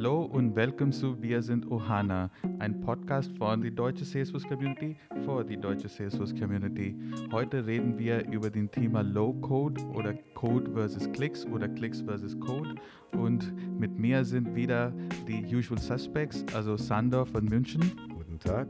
Hallo und willkommen zu Wir sind Ohana, ein Podcast von die deutsche Salesforce Community für die deutsche Salesforce Community. Heute reden wir über den Thema Low Code oder Code versus Clicks oder Clicks versus Code und mit mir sind wieder die Usual Suspects, also Sander von München. Guten Tag.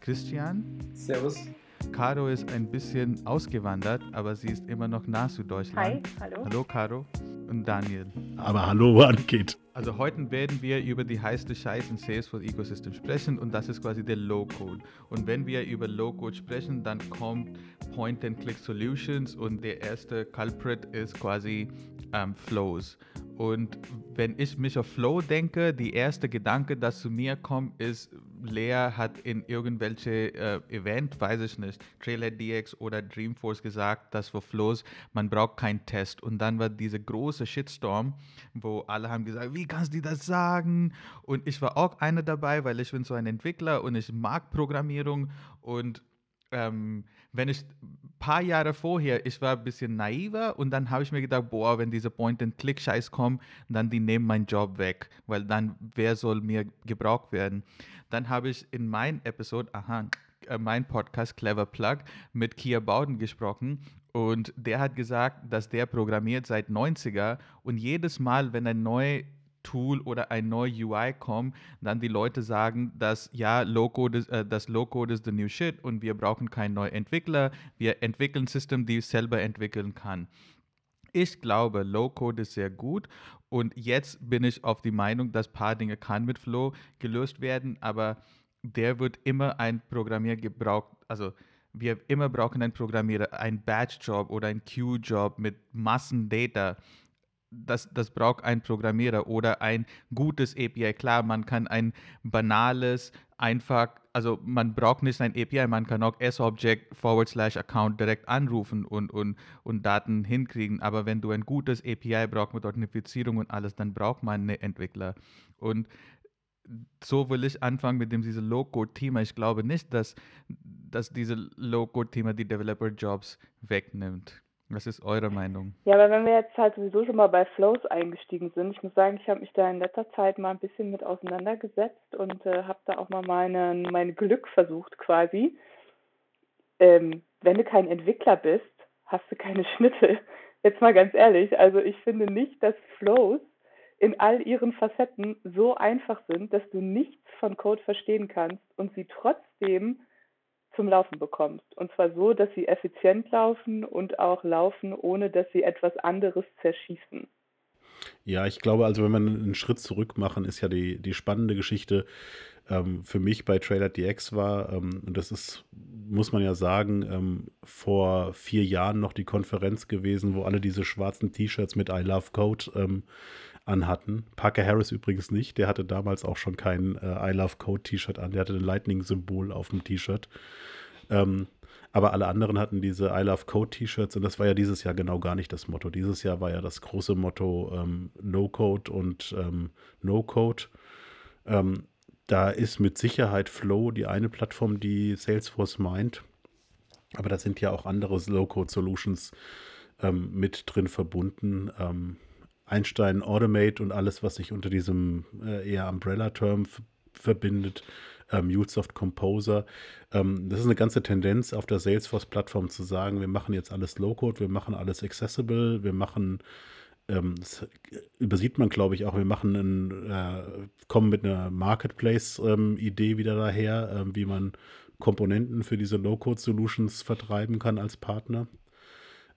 Christian. Servus. Caro ist ein bisschen ausgewandert, aber sie ist immer noch nah zu Deutschland. Hi, hallo. Hallo Caro und Daniel. Aber hallo, Ankit. Also heute werden wir über die heiße Scheiß im Salesforce Ecosystem sprechen und das ist quasi der Low-Code. Und wenn wir über Low-Code sprechen, dann kommt Point-and-Click Solutions und der erste Culprit ist quasi ähm, Flows. Und wenn ich mich auf Flow denke, die erste Gedanke, das zu mir kommt, ist, Lea hat in irgendwelche äh, Event, weiß ich nicht, Trailhead DX oder Dreamforce gesagt, dass für Flows man braucht keinen Test. Und dann war diese große Shitstorm, wo alle haben gesagt, wie kannst du das sagen? Und ich war auch einer dabei, weil ich bin so ein Entwickler und ich mag Programmierung und ähm, wenn ich ein paar Jahre vorher, ich war ein bisschen naiver und dann habe ich mir gedacht, boah, wenn diese Point-and-Click-Scheiß kommen, dann die nehmen meinen Job weg, weil dann, wer soll mir gebraucht werden? Dann habe ich in meinem Episode, aha, äh, mein Podcast Clever Plug mit Kia Bowden gesprochen und der hat gesagt, dass der programmiert seit 90er und jedes Mal, wenn ein neues Tool oder ein neues UI kommt, dann die Leute sagen, dass ja, Low-Code ist, äh, das Low-Code ist the new shit und wir brauchen keinen neuen Entwickler. Wir entwickeln System, die selber entwickeln kann. Ich glaube, Low-Code ist sehr gut und jetzt bin ich auf die Meinung, dass ein paar Dinge kann mit Flow gelöst werden, aber der wird immer ein Programmierer gebraucht, also wir immer brauchen einen Programmierer, einen Batch-Job oder einen Queue-Job mit Massen-Data das, das braucht ein Programmierer oder ein gutes API. Klar, man kann ein banales, einfach, also man braucht nicht ein API, man kann auch S-Object forward slash Account direkt anrufen und, und, und Daten hinkriegen. Aber wenn du ein gutes API brauchst mit Authentifizierung und alles, dann braucht man einen Entwickler. Und so will ich anfangen mit dem diese Low-Code-Thema. Ich glaube nicht, dass, dass diese Low-Code-Thema die Developer-Jobs wegnimmt. Was ist eure Meinung? Ja, aber wenn wir jetzt halt sowieso schon mal bei Flows eingestiegen sind, ich muss sagen, ich habe mich da in letzter Zeit mal ein bisschen mit auseinandergesetzt und äh, habe da auch mal mein Glück versucht quasi. Ähm, wenn du kein Entwickler bist, hast du keine Schnitte. Jetzt mal ganz ehrlich, also ich finde nicht, dass Flows in all ihren Facetten so einfach sind, dass du nichts von Code verstehen kannst und sie trotzdem zum Laufen bekommst. Und zwar so, dass sie effizient laufen und auch laufen, ohne dass sie etwas anderes zerschießen. Ja, ich glaube, also wenn wir einen Schritt zurück machen, ist ja die, die spannende Geschichte ähm, für mich bei Trailer DX war, ähm, und das ist, muss man ja sagen, ähm, vor vier Jahren noch die Konferenz gewesen, wo alle diese schwarzen T-Shirts mit I Love Code ähm, anhatten. Parker Harris übrigens nicht, der hatte damals auch schon kein äh, I Love Code T-Shirt an, der hatte ein Lightning-Symbol auf dem T-Shirt. Ähm, aber alle anderen hatten diese I Love Code T-Shirts und das war ja dieses Jahr genau gar nicht das Motto. Dieses Jahr war ja das große Motto ähm, No Code und ähm, No Code. Ähm, da ist mit Sicherheit Flow die eine Plattform, die Salesforce meint. Aber da sind ja auch andere Low-Code-Solutions ähm, mit drin verbunden. Ähm, Einstein Automate und alles, was sich unter diesem äh, eher Umbrella-Term verbindet, ähm, Composer. Ähm, das ist eine ganze Tendenz auf der Salesforce-Plattform zu sagen, wir machen jetzt alles Low-Code, wir machen alles accessible, wir machen, ähm, das übersieht man glaube ich auch, wir machen einen, äh, kommen mit einer Marketplace-Idee wieder daher, äh, wie man Komponenten für diese Low-Code-Solutions vertreiben kann als Partner.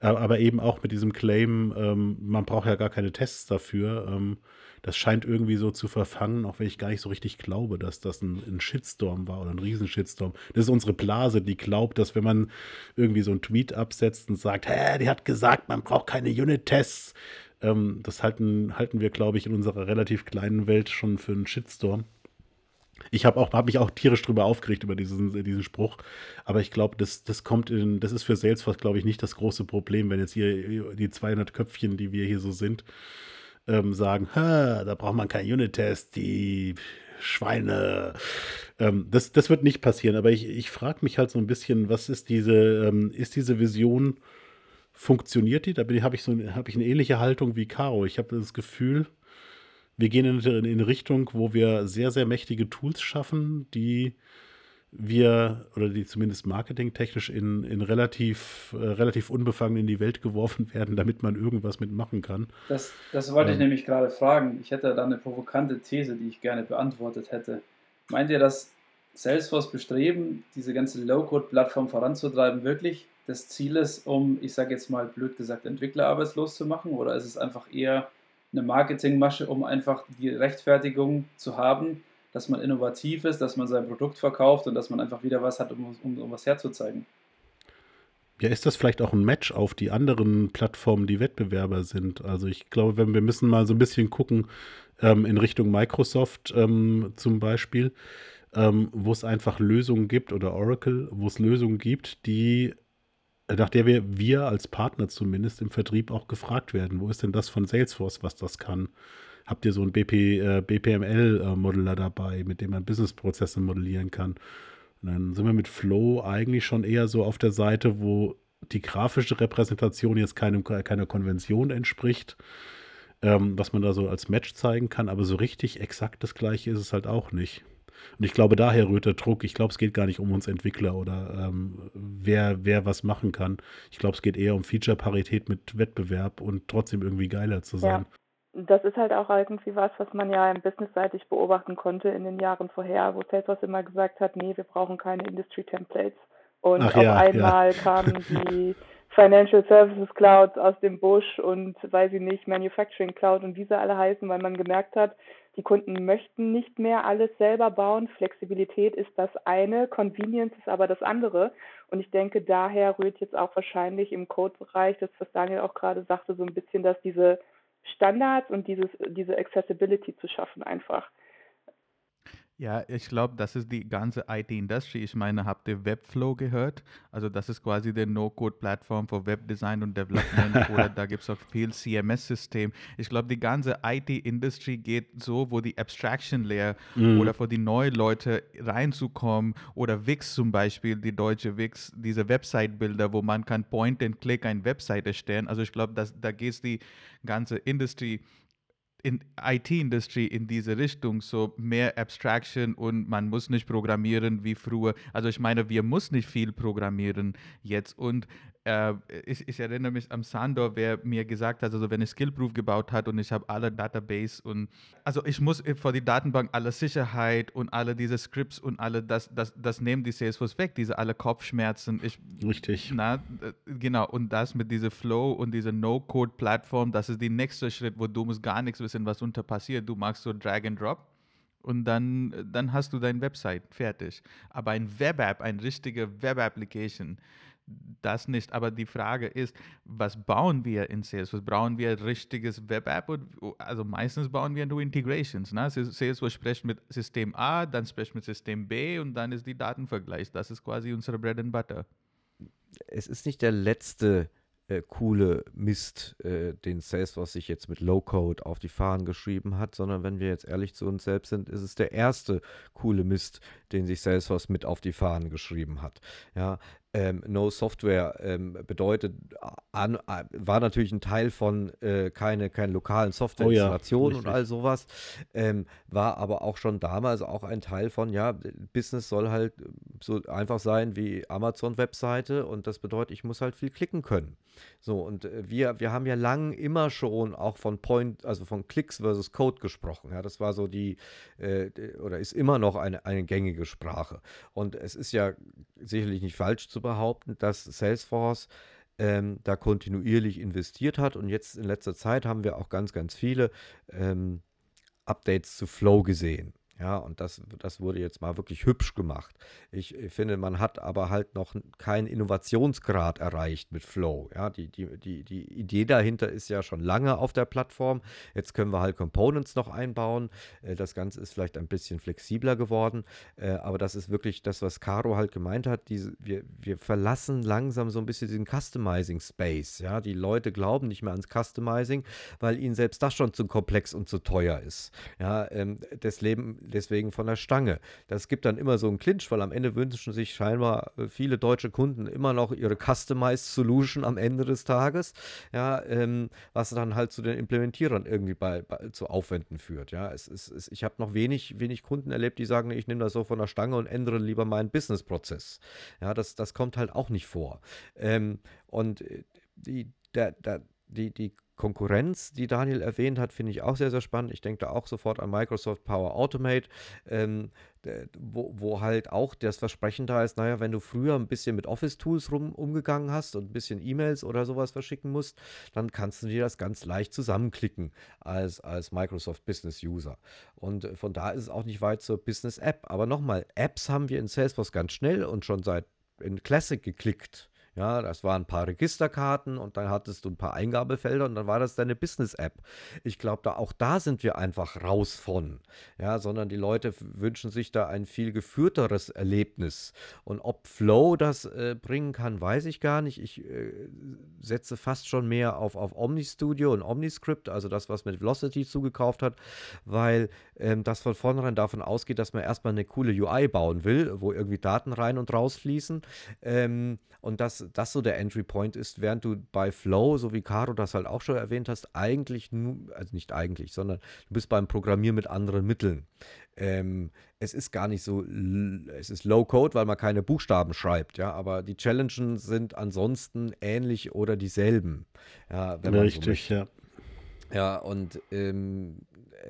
Äh, aber eben auch mit diesem Claim, ähm, man braucht ja gar keine Tests dafür. Ähm, das scheint irgendwie so zu verfangen, auch wenn ich gar nicht so richtig glaube, dass das ein, ein Shitstorm war oder ein Riesenshitstorm. Das ist unsere Blase, die glaubt, dass wenn man irgendwie so einen Tweet absetzt und sagt, hä, die hat gesagt, man braucht keine Unit-Tests, ähm, das halten, halten wir, glaube ich, in unserer relativ kleinen Welt schon für einen Shitstorm. Ich habe hab mich auch tierisch drüber aufgeregt über diesen, diesen Spruch. Aber ich glaube, das, das kommt in, das ist für Salesforce, glaube ich, nicht das große Problem, wenn jetzt hier die 200 Köpfchen, die wir hier so sind, ähm, sagen, da braucht man keinen Unit-Test, die Schweine. Ähm, das, das wird nicht passieren. Aber ich, ich frage mich halt so ein bisschen, was ist diese, ähm, ist diese Vision, funktioniert die? Da habe ich, so, hab ich eine ähnliche Haltung wie Caro. Ich habe das Gefühl, wir gehen in, in eine Richtung, wo wir sehr, sehr mächtige Tools schaffen, die wir oder die zumindest marketingtechnisch in, in relativ, äh, relativ unbefangen in die Welt geworfen werden, damit man irgendwas mitmachen kann. Das, das wollte ähm, ich nämlich gerade fragen. Ich hätte da eine provokante These, die ich gerne beantwortet hätte. Meint ihr, dass Salesforce bestreben, diese ganze Low-Code-Plattform voranzutreiben, wirklich das Ziel ist, um, ich sage jetzt mal blöd gesagt, Entwickler arbeitslos zu machen? Oder ist es einfach eher eine Marketingmasche, um einfach die Rechtfertigung zu haben, dass man innovativ ist, dass man sein Produkt verkauft und dass man einfach wieder was hat, um, um, um was herzuzeigen. Ja, ist das vielleicht auch ein Match auf die anderen Plattformen, die Wettbewerber sind? Also ich glaube, wenn wir müssen mal so ein bisschen gucken ähm, in Richtung Microsoft ähm, zum Beispiel, ähm, wo es einfach Lösungen gibt oder Oracle, wo es Lösungen gibt, die nach der wir, wir als Partner zumindest im Vertrieb auch gefragt werden. Wo ist denn das von Salesforce, was das kann? habt ihr so einen BP, äh, BPML-Modeller dabei, mit dem man Businessprozesse modellieren kann. Und dann sind wir mit Flow eigentlich schon eher so auf der Seite, wo die grafische Repräsentation jetzt keinem, keiner Konvention entspricht, ähm, was man da so als Match zeigen kann, aber so richtig exakt das gleiche ist es halt auch nicht. Und ich glaube, daher rührt der Druck. Ich glaube, es geht gar nicht um uns Entwickler oder ähm, wer, wer was machen kann. Ich glaube, es geht eher um Feature-Parität mit Wettbewerb und trotzdem irgendwie geiler zu sein. Ja das ist halt auch irgendwie was, was man ja businessseitig beobachten konnte in den Jahren vorher, wo Salesforce immer gesagt hat, nee, wir brauchen keine Industry Templates. Und Ach auf ja, einmal ja. kamen die Financial Services Clouds aus dem Busch und weiß ich nicht, Manufacturing Cloud und wie sie alle heißen, weil man gemerkt hat, die Kunden möchten nicht mehr alles selber bauen. Flexibilität ist das eine, Convenience ist aber das andere. Und ich denke, daher rührt jetzt auch wahrscheinlich im Code-Bereich, das was Daniel auch gerade sagte, so ein bisschen, dass diese Standards und dieses, diese Accessibility zu schaffen einfach. Ja, ich glaube, das ist die ganze IT-Industrie. Ich meine, habt ihr Webflow gehört? Also das ist quasi der No-Code-Plattform für Webdesign und Development oder da gibt es auch viel CMS-System. Ich glaube, die ganze IT-Industrie geht so, wo die Abstraction-Layer mhm. oder für die neuen Leute reinzukommen oder Wix zum Beispiel, die deutsche Wix, diese Website-Bilder, wo man kann Point-and-Click eine Website erstellen. Also ich glaube, da geht es die ganze Industrie in IT-Industrie in diese Richtung, so mehr Abstraction und man muss nicht programmieren wie früher. Also ich meine, wir müssen nicht viel programmieren jetzt und äh, ich, ich, erinnere mich am Sandor, wer mir gesagt hat, also wenn ich Skillproof gebaut hat und ich habe alle Database und also ich muss vor die Datenbank alle Sicherheit und alle diese Scripts und alle das, das, das nehmen die Salesforce weg, diese alle Kopfschmerzen. Ich, Richtig. Na, genau, und das mit dieser Flow und dieser No-Code-Plattform, das ist der nächste Schritt, wo du musst gar nichts wissen, was unter passiert. Du machst so Drag and Drop und dann, dann hast du deine Website fertig. Aber ein Web-App, ein richtiger Web-Application, das nicht. Aber die Frage ist, was bauen wir in Salesforce? Brauchen wir ein richtiges Web-App? Also meistens bauen wir nur Integrations. Ne? Salesforce spricht mit System A, dann spricht mit System B und dann ist die Datenvergleich. Das ist quasi unsere Bread and Butter. Es ist nicht der letzte äh, coole Mist, äh, den Salesforce sich jetzt mit Low-Code auf die Fahnen geschrieben hat, sondern wenn wir jetzt ehrlich zu uns selbst sind, ist es der erste coole Mist, den sich Salesforce mit auf die Fahnen geschrieben hat. Ja, ähm, No Software ähm, bedeutet, an, äh, war natürlich ein Teil von äh, keine, keine lokalen Softwareinstallationen oh ja, und all sowas, ähm, war aber auch schon damals auch ein Teil von, ja, Business soll halt so einfach sein wie Amazon-Webseite und das bedeutet, ich muss halt viel klicken können. So, und äh, wir, wir haben ja lang immer schon auch von Point, also von Klicks versus Code gesprochen. Ja, das war so die, äh, oder ist immer noch eine, eine gängige Sprache. Und es ist ja sicherlich nicht falsch zu behaupten, dass Salesforce ähm, da kontinuierlich investiert hat. Und jetzt in letzter Zeit haben wir auch ganz, ganz viele ähm, Updates zu Flow gesehen. Ja, und das, das wurde jetzt mal wirklich hübsch gemacht. Ich, finde, man hat aber halt noch keinen Innovationsgrad erreicht mit Flow. Ja, die, die, die, die Idee dahinter ist ja schon lange auf der Plattform. Jetzt können wir halt Components noch einbauen. Äh, das Ganze ist vielleicht ein bisschen flexibler geworden. Äh, aber das ist wirklich das, was Caro halt gemeint hat. Diese, wir, wir verlassen langsam so ein bisschen diesen Customizing Space. Ja, die Leute glauben nicht mehr ans Customizing, weil ihnen selbst das schon zu komplex und zu teuer ist. Ja, ähm, das Leben deswegen von der Stange. Das gibt dann immer so einen Clinch, weil am Ende wünschen sich scheinbar äh, viele deutsche Kunden immer noch ihre Customized Solution am Ende des Tages, ja, ähm, was dann halt zu den Implementierern irgendwie bei, bei zu Aufwänden führt. Ja, es ist, es, ich habe noch wenig, wenig Kunden erlebt, die sagen, ich nehme das so von der Stange und ändere lieber meinen Businessprozess. Ja, das, das kommt halt auch nicht vor. Ähm, und äh, die, der, der, die, die Konkurrenz, die Daniel erwähnt hat, finde ich auch sehr, sehr spannend. Ich denke da auch sofort an Microsoft Power Automate, ähm, wo, wo, halt auch das Versprechen da ist, naja, wenn du früher ein bisschen mit Office-Tools umgegangen hast und ein bisschen E-Mails oder sowas verschicken musst, dann kannst du dir das ganz leicht zusammenklicken als, als Microsoft Business User. Und äh, von da ist es auch nicht weit zur Business App. Aber nochmal, Apps haben wir in Salesforce ganz schnell und schon seit in Classic geklickt. Ja, das waren ein paar Registerkarten und dann hattest du ein paar Eingabefelder und dann war das deine Business-App. Ich glaube, da auch da sind wir einfach raus von. Ja, sondern die Leute wünschen sich da ein viel geführteres Erlebnis. Und ob Flow das äh, bringen kann, weiß ich gar nicht. Ich äh, setze fast schon mehr auf, auf OmniStudio und OmniScript, also das, was mit Velocity zugekauft hat, weil ähm, das von vornherein davon ausgeht, dass man erstmal eine coole UI bauen will, wo irgendwie Daten rein und raus fließen. Ähm, und dass das so der Entry Point ist, während du bei Flow, so wie Caro das halt auch schon erwähnt hast, eigentlich, nur, also nicht eigentlich, sondern du bist beim Programmieren mit anderen Mitteln. Ähm, es ist gar nicht so, es ist Low-Code, weil man keine Buchstaben schreibt, ja, aber die Challenges sind ansonsten ähnlich oder dieselben. Ja, Richtig, so ja. Ja, und ähm,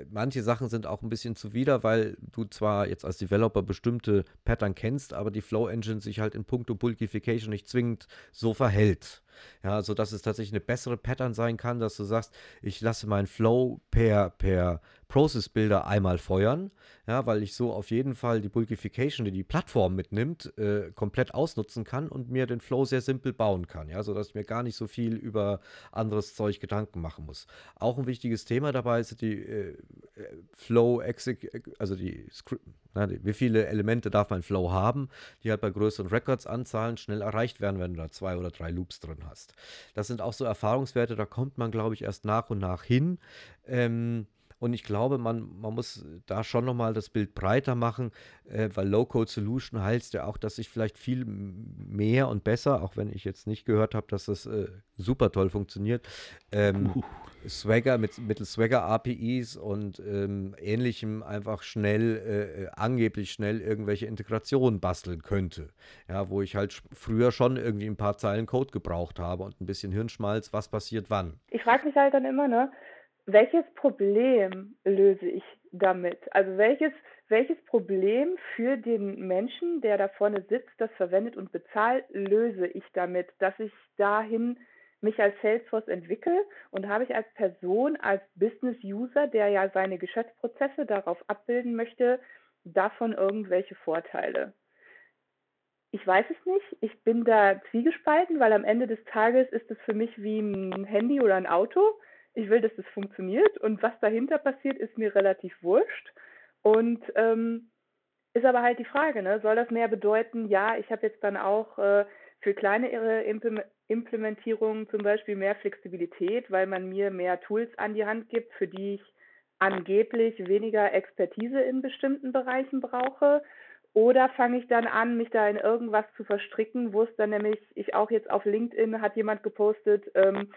manche Sachen sind auch ein bisschen zuwider, weil du zwar jetzt als Developer bestimmte Pattern kennst, aber die Flow Engine sich halt in puncto Bulkification nicht zwingend so verhält. Ja, so dass es tatsächlich eine bessere Pattern sein kann, dass du sagst, ich lasse meinen Flow per, per Process Builder einmal feuern, ja, weil ich so auf jeden Fall die Bulkification, die die Plattform mitnimmt, äh, komplett ausnutzen kann und mir den Flow sehr simpel bauen kann, ja, sodass ich mir gar nicht so viel über anderes Zeug Gedanken machen muss. Auch ein wichtiges Thema dabei ist die äh, Flow also die wie viele Elemente darf mein Flow haben, die halt bei größeren Records-Anzahlen schnell erreicht werden, wenn du da zwei oder drei Loops drin hast. Das sind auch so Erfahrungswerte, da kommt man, glaube ich, erst nach und nach hin. Ähm, und ich glaube, man, man muss da schon nochmal das Bild breiter machen, äh, weil Low-Code Solution heißt ja auch, dass ich vielleicht viel mehr und besser, auch wenn ich jetzt nicht gehört habe, dass das äh, super toll funktioniert, ähm, uh. Swagger mit, mittels Swagger APIs und ähm, ähnlichem einfach schnell, äh, angeblich schnell irgendwelche Integrationen basteln könnte. Ja, wo ich halt früher schon irgendwie ein paar Zeilen Code gebraucht habe und ein bisschen Hirnschmalz, was passiert wann. Ich frage mich halt dann immer, ne? Welches Problem löse ich damit? Also welches, welches Problem für den Menschen, der da vorne sitzt, das verwendet und bezahlt, löse ich damit, dass ich dahin mich als Salesforce entwickle und habe ich als Person, als Business-User, der ja seine Geschäftsprozesse darauf abbilden möchte, davon irgendwelche Vorteile? Ich weiß es nicht. Ich bin da zwiegespalten, weil am Ende des Tages ist es für mich wie ein Handy oder ein Auto ich will, dass das funktioniert und was dahinter passiert, ist mir relativ wurscht. Und ähm, ist aber halt die Frage, ne? soll das mehr bedeuten, ja, ich habe jetzt dann auch äh, für kleinere Implementierungen zum Beispiel mehr Flexibilität, weil man mir mehr Tools an die Hand gibt, für die ich angeblich weniger Expertise in bestimmten Bereichen brauche? Oder fange ich dann an, mich da in irgendwas zu verstricken, wo es dann nämlich, ich auch jetzt auf LinkedIn hat jemand gepostet, ähm,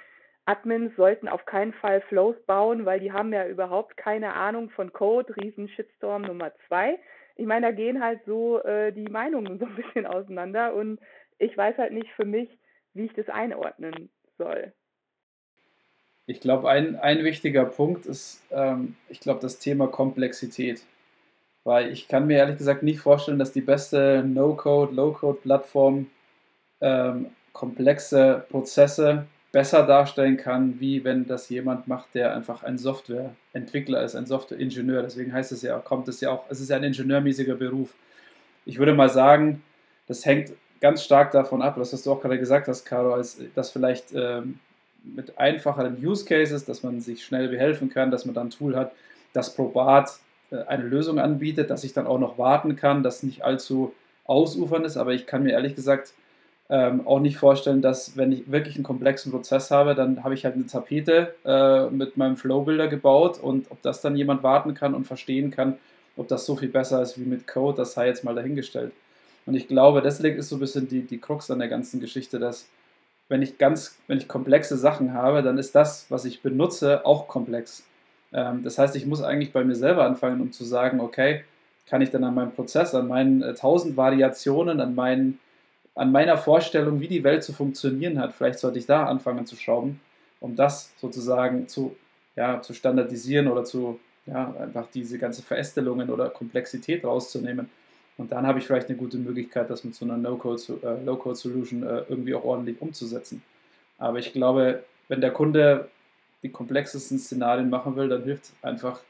Admins sollten auf keinen Fall Flows bauen, weil die haben ja überhaupt keine Ahnung von Code, riesen Shitstorm Nummer zwei. Ich meine, da gehen halt so äh, die Meinungen so ein bisschen auseinander und ich weiß halt nicht für mich, wie ich das einordnen soll. Ich glaube, ein, ein wichtiger Punkt ist, ähm, ich glaube, das Thema Komplexität. Weil ich kann mir ehrlich gesagt nicht vorstellen, dass die beste No-Code, Low-Code-Plattform ähm, komplexe Prozesse besser darstellen kann, wie wenn das jemand macht, der einfach ein Softwareentwickler ist, ein Softwareingenieur. Deswegen heißt es ja, kommt es ja auch, es ist ja ein ingenieurmäßiger Beruf. Ich würde mal sagen, das hängt ganz stark davon ab, was du auch gerade gesagt hast, Caro, dass vielleicht ähm, mit einfacheren Use Cases, dass man sich schnell behelfen kann, dass man dann ein Tool hat, das probat äh, eine Lösung anbietet, dass ich dann auch noch warten kann, das nicht allzu ausufern ist, aber ich kann mir ehrlich gesagt ähm, auch nicht vorstellen, dass wenn ich wirklich einen komplexen Prozess habe, dann habe ich halt eine Tapete äh, mit meinem Flow-Builder gebaut und ob das dann jemand warten kann und verstehen kann, Ob das so viel besser ist wie mit Code, das sei jetzt mal dahingestellt. Und ich glaube, deswegen ist so ein bisschen die, die Krux an der ganzen Geschichte, dass wenn ich ganz, wenn ich komplexe Sachen habe, dann ist das, was ich benutze, auch komplex. Ähm, das heißt, ich muss eigentlich bei mir selber anfangen, um zu sagen, okay, kann ich dann an meinem Prozess, an meinen äh, tausend Variationen, an, meinen, an meiner Vorstellung, wie die Welt zu funktionieren hat, vielleicht sollte ich da anfangen zu schrauben, um das sozusagen zu, ja, zu standardisieren oder zu, ja, einfach diese ganze Verästelungen oder Komplexität rauszunehmen. Und dann habe ich vielleicht eine gute Möglichkeit, das mit so einer No-Code-Solution äh, äh, irgendwie auch ordentlich umzusetzen. Aber ich glaube, wenn der Kunde die komplexesten Szenarien machen will, dann hilft einfach,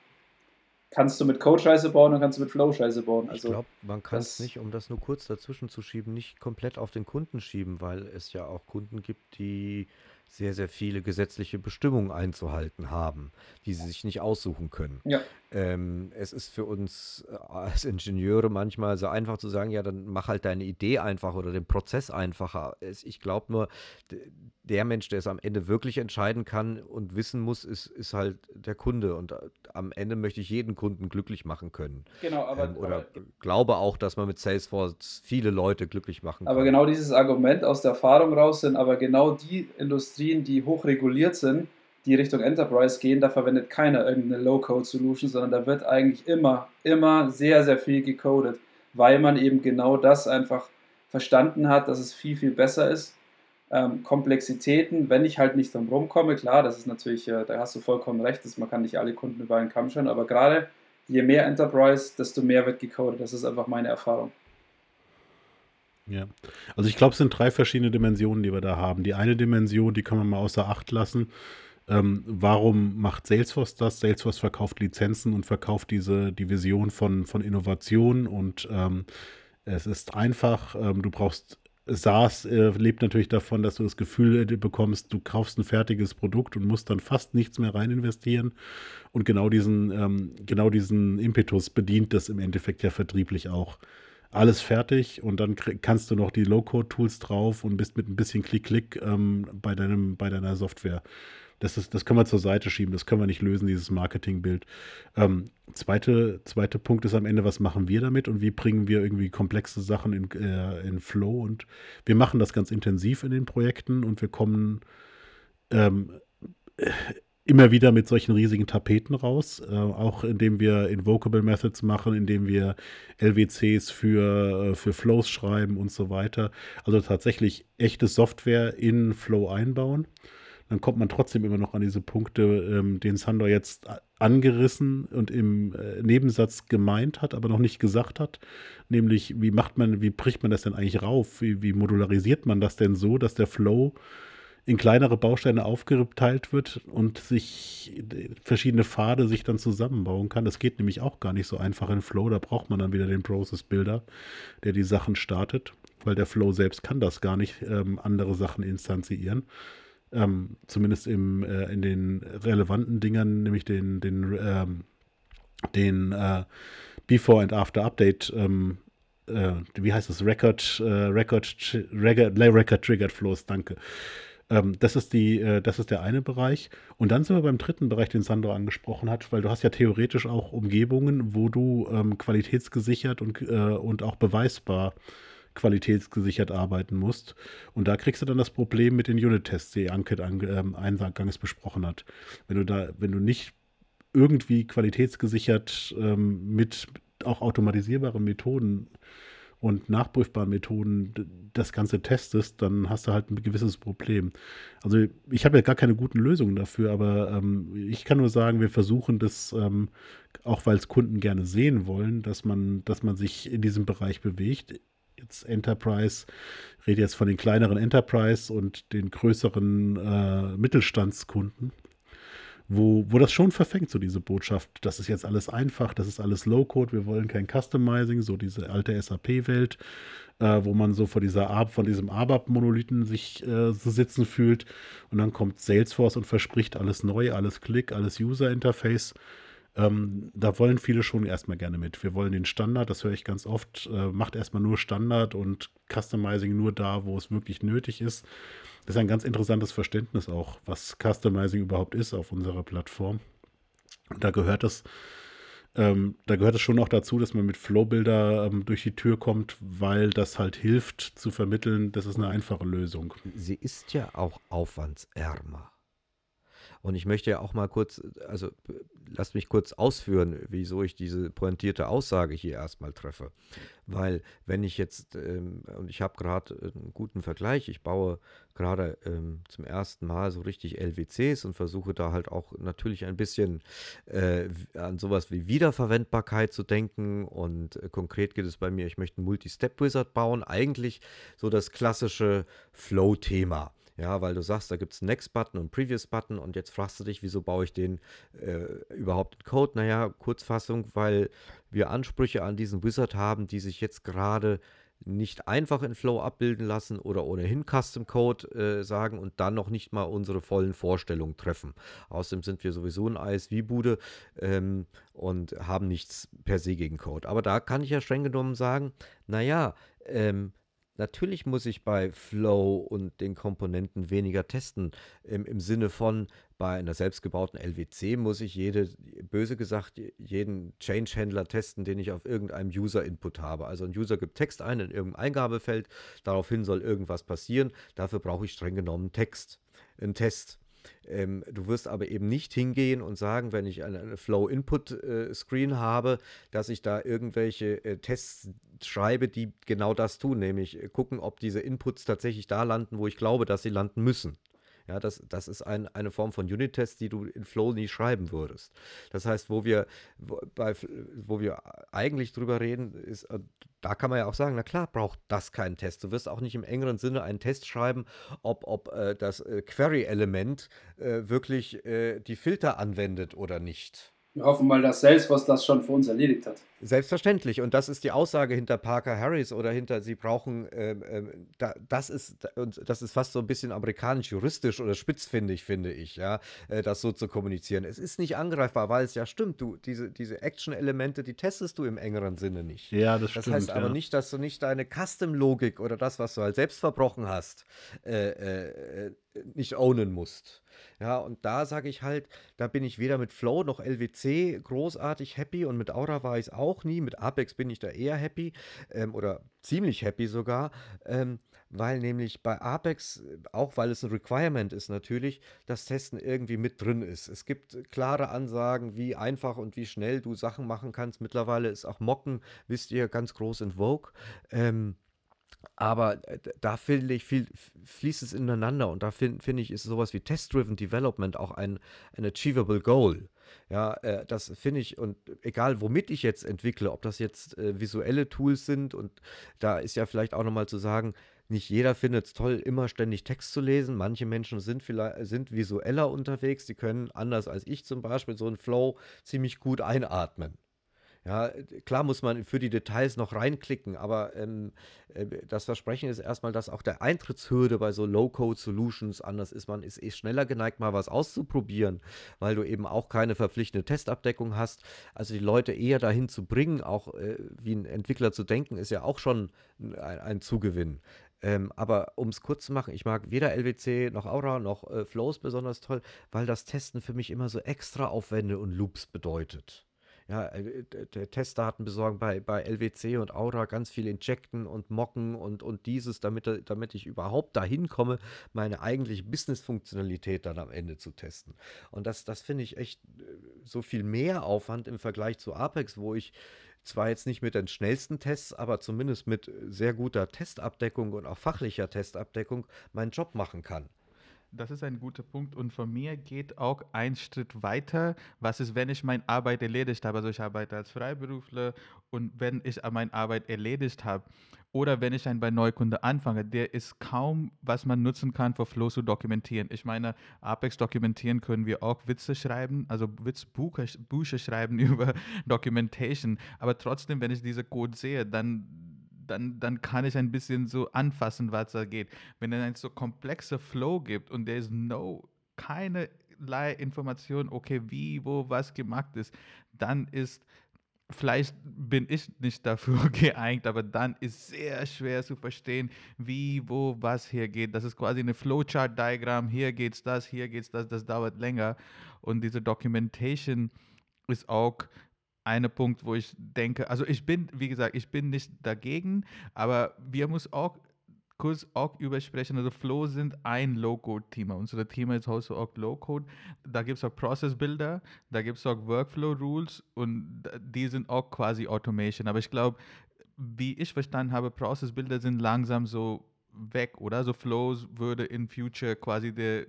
kannst du mit Code Scheiße bauen und kannst du mit Flow Scheiße bauen. Also ich glaube, man kann es nicht, um das nur kurz dazwischen zu schieben, nicht komplett auf den Kunden schieben, weil es ja auch Kunden gibt, die sehr, sehr viele gesetzliche Bestimmungen einzuhalten haben, die sie sich nicht aussuchen können. Ja. Ähm, es ist für uns äh, als Ingenieure manchmal so einfach zu sagen, ja, dann mach halt deine Idee einfach oder den Prozess einfacher. Ich glaube nur, der Mensch, der es am Ende wirklich entscheiden kann und wissen muss, ist, ist halt der Kunde. Und äh, am Ende möchte ich jeden Kunden glücklich machen können. Genau, aber. Ähm, oder aber, glaube auch, dass man mit Salesforce viele Leute glücklich machen kann. Aber genau dieses Argument aus der Erfahrung raus sind aber genau die Industrien, die hochreguliert sind, die Richtung Enterprise gehen, da verwendet keiner irgendeine Low-Code-Solution, sondern da wird eigentlich immer, immer sehr, sehr viel gecodet, weil man eben genau das einfach verstanden hat, dass es viel, viel besser ist. Ähm, Komplexitäten, wenn ich halt nicht drum rumkomme, klar, das ist natürlich, äh, da hast du vollkommen recht, dass man kann nicht alle Kunden über einen Kamm schauen, aber gerade je mehr Enterprise, desto mehr wird gecodet. Das ist einfach meine Erfahrung. Ja, also ich glaube, es sind drei verschiedene Dimensionen, die wir da haben. Die eine Dimension, die kann man mal außer Acht lassen, ähm, warum macht Salesforce das? Salesforce verkauft Lizenzen und verkauft diese die Vision von, von Innovation und ähm, es ist einfach, ähm, du brauchst SaaS äh, lebt natürlich davon, dass du das Gefühl äh, bekommst, du kaufst ein fertiges Produkt und musst dann fast nichts mehr rein investieren. Und genau diesen, ähm, genau diesen Impetus bedient das im Endeffekt ja vertrieblich auch. Alles fertig und dann kannst du noch die Low-Code-Tools drauf und bist mit ein bisschen Klick-Klick ähm, bei, bei deiner Software. Das, ist, das können wir zur Seite schieben, das können wir nicht lösen, dieses Marketingbild. Ähm, zweite, zweite Punkt ist am Ende, was machen wir damit und wie bringen wir irgendwie komplexe Sachen in, äh, in Flow. Und wir machen das ganz intensiv in den Projekten und wir kommen ähm, immer wieder mit solchen riesigen Tapeten raus, äh, auch indem wir Invocable Methods machen, indem wir LWCs für, äh, für Flows schreiben und so weiter. Also tatsächlich echte Software in Flow einbauen dann kommt man trotzdem immer noch an diese Punkte, ähm, den Sandor jetzt angerissen und im äh, Nebensatz gemeint hat, aber noch nicht gesagt hat. Nämlich, wie macht man, wie bricht man das denn eigentlich rauf? Wie, wie modularisiert man das denn so, dass der Flow in kleinere Bausteine aufgeteilt wird und sich verschiedene Pfade sich dann zusammenbauen kann. Das geht nämlich auch gar nicht so einfach in Flow. Da braucht man dann wieder den Process Builder, der die Sachen startet, weil der Flow selbst kann das gar nicht, ähm, andere Sachen instanzieren. Ähm, zumindest im, äh, in den relevanten Dingern, nämlich den, den, ähm, den äh, Before and After Update, ähm, äh, wie heißt das? Record, äh, Record, Record, Record Triggered Flows, danke. Ähm, das, ist die, äh, das ist der eine Bereich. Und dann sind wir beim dritten Bereich, den Sandro angesprochen hat, weil du hast ja theoretisch auch Umgebungen, wo du ähm, qualitätsgesichert und, äh, und auch beweisbar äh, qualitätsgesichert arbeiten musst. Und da kriegst du dann das Problem mit den Unit-Tests, die Anke ähm, eingangs besprochen hat. Wenn du da, wenn du nicht irgendwie qualitätsgesichert ähm, mit auch automatisierbaren Methoden und nachprüfbaren Methoden das Ganze testest, dann hast du halt ein gewisses Problem. Also ich habe ja gar keine guten Lösungen dafür, aber ähm, ich kann nur sagen, wir versuchen das, ähm, auch weil es Kunden gerne sehen wollen, dass man, dass man sich in diesem Bereich bewegt jetzt Enterprise, rede jetzt von den kleineren Enterprise und den größeren äh, Mittelstandskunden, wo, wo das schon verfängt, so diese Botschaft, das ist jetzt alles einfach, das ist alles Low-Code, wir wollen kein Customizing, so diese alte SAP-Welt, äh, wo man so vor dieser von diesem ABAP-Monolithen sich äh, so sitzen fühlt. Und dann kommt Salesforce und verspricht alles neu, alles Klick, alles User-Interface ähm, da wollen viele schon erstmal gerne mit. Wir wollen den Standard, das höre ich ganz oft, äh, macht erstmal nur Standard und Customizing nur da, wo es wirklich nötig ist. Das ist ein ganz interessantes Verständnis auch, was Customizing überhaupt ist auf unserer Plattform. Und da gehört es ähm, da gehört es schon noch dazu, dass man mit Flowbilder ähm, durch die Tür kommt, weil das halt hilft zu vermitteln, das ist eine einfache Lösung. Sie ist ja auch aufwandsärmer. Und ich möchte ja auch mal kurz, also lass mich kurz ausführen, wieso ich diese pointierte Aussage hier erstmal treffe. Weil wenn ich jetzt, ähm, und ich habe gerade einen guten Vergleich, ich baue gerade ähm, zum ersten Mal so richtig LWCs und versuche da halt auch natürlich ein bisschen äh, an sowas wie Wiederverwendbarkeit zu denken. Und äh, konkret geht es bei mir, ich möchte einen Multi-Step-Wizard bauen, eigentlich so das klassische Flow-Thema. Ja, weil du sagst, da gibt es einen Next-Button und Previous-Button und jetzt fragst du dich, wieso baue ich den äh, überhaupt in Code? Naja, Kurzfassung, weil wir Ansprüche an diesen Wizard haben, die sich jetzt gerade nicht einfach in Flow abbilden lassen oder ohnehin Custom Code äh, sagen und dann noch nicht mal unsere vollen Vorstellungen treffen. Außerdem sind wir sowieso ein ISV-Bude ähm, und haben nichts per se gegen Code. Aber da kann ich ja streng genommen sagen, naja, ähm, Natürlich muss ich bei Flow und den Komponenten weniger testen. Im, Im Sinne von, bei einer selbstgebauten LWC muss ich jede, böse gesagt, jeden Change-Händler testen, den ich auf irgendeinem User-Input habe. Also ein User gibt Text ein in irgendeinem Eingabefeld, daraufhin soll irgendwas passieren. Dafür brauche ich streng genommen Text, einen Test. Ähm, du wirst aber eben nicht hingehen und sagen, wenn ich eine, eine Flow-Input-Screen äh, habe, dass ich da irgendwelche äh, Tests schreibe, die genau das tun, nämlich äh, gucken, ob diese Inputs tatsächlich da landen, wo ich glaube, dass sie landen müssen. Ja, das, das ist ein, eine Form von Unit-Test, die du in Flow nie schreiben würdest. Das heißt, wo wir, wo, bei, wo wir eigentlich drüber reden, ist, äh, da kann man ja auch sagen, na klar, braucht das keinen Test. Du wirst auch nicht im engeren Sinne einen Test schreiben, ob, ob äh, das äh, Query-Element äh, wirklich äh, die Filter anwendet oder nicht. Wir hoffen mal, dass Salesforce das schon für uns erledigt hat. Selbstverständlich. Und das ist die Aussage hinter Parker Harris oder hinter, sie brauchen, ähm, ähm, da, das ist, und das ist fast so ein bisschen amerikanisch-juristisch oder spitzfindig, finde ich, ja, äh, das so zu kommunizieren. Es ist nicht angreifbar, weil es ja stimmt, du, diese, diese Action-Elemente, die testest du im engeren Sinne nicht. Ja, das, das stimmt. Das heißt aber ja. nicht, dass du nicht deine Custom-Logik oder das, was du halt selbst verbrochen hast, äh, äh, nicht ownen musst. Ja, und da sage ich halt, da bin ich weder mit Flow noch LWC großartig happy und mit Aura war ich es auch nie. Mit Apex bin ich da eher happy ähm, oder ziemlich happy sogar, ähm, weil nämlich bei Apex, auch weil es ein Requirement ist natürlich, das Testen irgendwie mit drin ist. Es gibt klare Ansagen, wie einfach und wie schnell du Sachen machen kannst. Mittlerweile ist auch Mocken, wisst ihr, ganz groß in Vogue. Ähm, aber äh, da finde ich, viel, fließt es ineinander und da finde find ich, ist sowas wie Test-Driven Development auch ein, ein achievable Goal. Ja, äh, das finde ich, und egal womit ich jetzt entwickle, ob das jetzt äh, visuelle Tools sind, und da ist ja vielleicht auch nochmal zu sagen, nicht jeder findet es toll, immer ständig Text zu lesen. Manche Menschen sind vielleicht sind visueller unterwegs, die können anders als ich zum Beispiel so einen Flow ziemlich gut einatmen. Ja, klar muss man für die Details noch reinklicken, aber ähm, äh, das Versprechen ist erstmal, dass auch der Eintrittshürde bei so Low-Code-Solutions anders ist. Man ist eh schneller geneigt, mal was auszuprobieren, weil du eben auch keine verpflichtende Testabdeckung hast. Also die Leute eher dahin zu bringen, auch äh, wie ein Entwickler zu denken, ist ja auch schon ein, ein Zugewinn. Ähm, aber um es kurz zu machen, ich mag weder LWC noch Aura noch äh, Flows besonders toll, weil das Testen für mich immer so extra Aufwände und Loops bedeutet ja, äh, Testdaten besorgen bei, bei LWC und Aura, ganz viel injecten und mocken und, und dieses, damit, damit ich überhaupt dahin komme, meine eigentliche Business-Funktionalität dann am Ende zu testen. Und das, das finde ich echt äh, so viel mehr Aufwand im Vergleich zu Apex, wo ich zwar jetzt nicht mit den schnellsten Tests, aber zumindest mit sehr guter Testabdeckung und auch fachlicher Testabdeckung meinen Job machen kann. Das ist ein guter Punkt und von mir geht auch ein Schritt weiter. Was ist, wenn ich meine Arbeit erledigt habe? Also ich arbeite als Freiberufler und wenn ich meine Arbeit erledigt habe oder wenn ich einen bei Neukunde anfange, der ist kaum, was man nutzen kann, für Flow zu dokumentieren. Ich meine, Apex dokumentieren können wir auch Witze schreiben, also Witzbücher schreiben über Documentation. Aber trotzdem, wenn ich diese Code sehe, dann dann, dann kann ich ein bisschen so anfassen, was da geht. Wenn es ein so komplexer Flow gibt und there is no, keinerlei Information, okay, wie, wo, was gemacht ist, dann ist, vielleicht bin ich nicht dafür geeignet, aber dann ist sehr schwer zu verstehen, wie, wo, was hier geht. Das ist quasi eine Flowchart-Diagramm, hier geht's das, hier geht's das, das dauert länger. Und diese Documentation ist auch eine Punkt, wo ich denke, also ich bin, wie gesagt, ich bin nicht dagegen, aber wir müssen auch kurz auch übersprechen. Also Flow sind ein Low-Code-Thema. Unser Thema ist also auch Low-Code. Da gibt es auch Process-Builder, da gibt es auch Workflow-Rules und die sind auch quasi Automation. Aber ich glaube, wie ich verstanden habe, Process-Builder sind langsam so weg, oder? So Flows würde in Future quasi der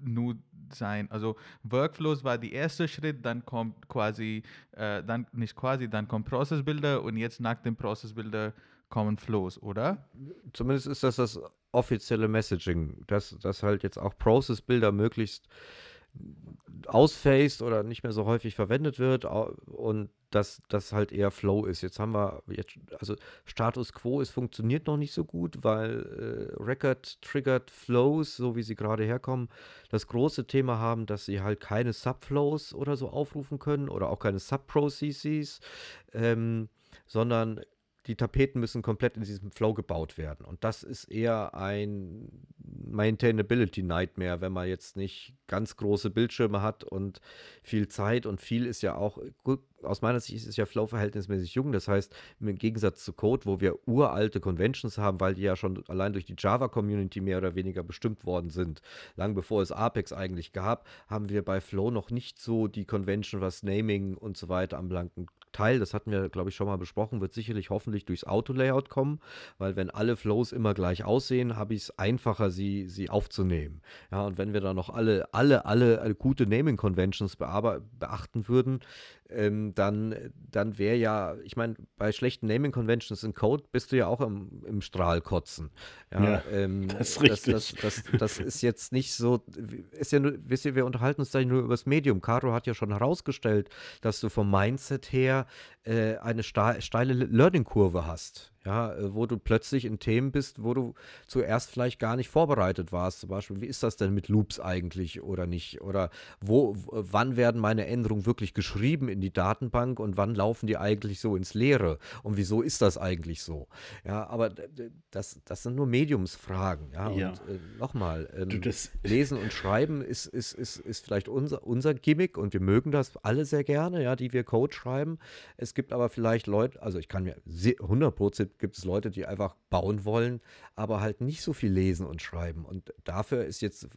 nur sein. Also Workflows war der erste Schritt, dann kommt quasi, äh, dann nicht quasi, dann kommt Process Builder und jetzt nach dem Process Builder kommen Flows, oder? Zumindest ist das das offizielle Messaging, dass, dass halt jetzt auch Process Builder möglichst ausfaced oder nicht mehr so häufig verwendet wird und dass das halt eher Flow ist. Jetzt haben wir jetzt, also Status Quo, es funktioniert noch nicht so gut, weil äh, Record Triggered Flows, so wie sie gerade herkommen, das große Thema haben, dass sie halt keine Subflows oder so aufrufen können oder auch keine Subprocesses, ähm, sondern die Tapeten müssen komplett in diesem Flow gebaut werden. Und das ist eher ein Maintainability Nightmare, wenn man jetzt nicht ganz große Bildschirme hat und viel Zeit und viel ist ja auch, gut, aus meiner Sicht ist ja Flow verhältnismäßig jung. Das heißt, im Gegensatz zu Code, wo wir uralte Conventions haben, weil die ja schon allein durch die Java-Community mehr oder weniger bestimmt worden sind, lang bevor es Apex eigentlich gab, haben wir bei Flow noch nicht so die Convention, was Naming und so weiter anbelangt. Teil, das hatten wir, glaube ich, schon mal besprochen, wird sicherlich hoffentlich durchs Auto-Layout kommen, weil wenn alle Flows immer gleich aussehen, habe ich es einfacher, sie, sie aufzunehmen. Ja, und wenn wir da noch alle, alle, alle, alle gute Naming-Conventions beachten würden, ähm, dann, dann wäre ja, ich meine, bei schlechten Naming Conventions in Code bist du ja auch im, im Strahl kotzen. Ja, ja ähm, das ist richtig. Das, das, das, das, ist jetzt nicht so, ist ja nur, wisst ihr, wir unterhalten uns da nur über das Medium. Caro hat ja schon herausgestellt, dass du vom Mindset her äh, eine steile Learning-Kurve hast ja, äh, wo du plötzlich in Themen bist, wo du zuerst vielleicht gar nicht vorbereitet warst. Zum Beispiel, wie ist das denn mit Loops eigentlich oder nicht? Oder wo, wann werden meine Änderungen wirklich geschrieben in die Datenbank und wann laufen die eigentlich so ins Leere? Und wieso ist das eigentlich so? Ja, aber das, das sind nur Mediumsfragen. Ja, ja. und äh, nochmal, ähm, Lesen und Schreiben ist, ist, ist, ist vielleicht unser, unser Gimmick und wir mögen das alle sehr gerne, ja, die wir Code schreiben. Es gibt aber vielleicht Leute, also ich kann mir 100% gibt es Leute, die einfach bauen wollen, aber halt nicht so viel lesen und schreiben. Und dafür ist jetzt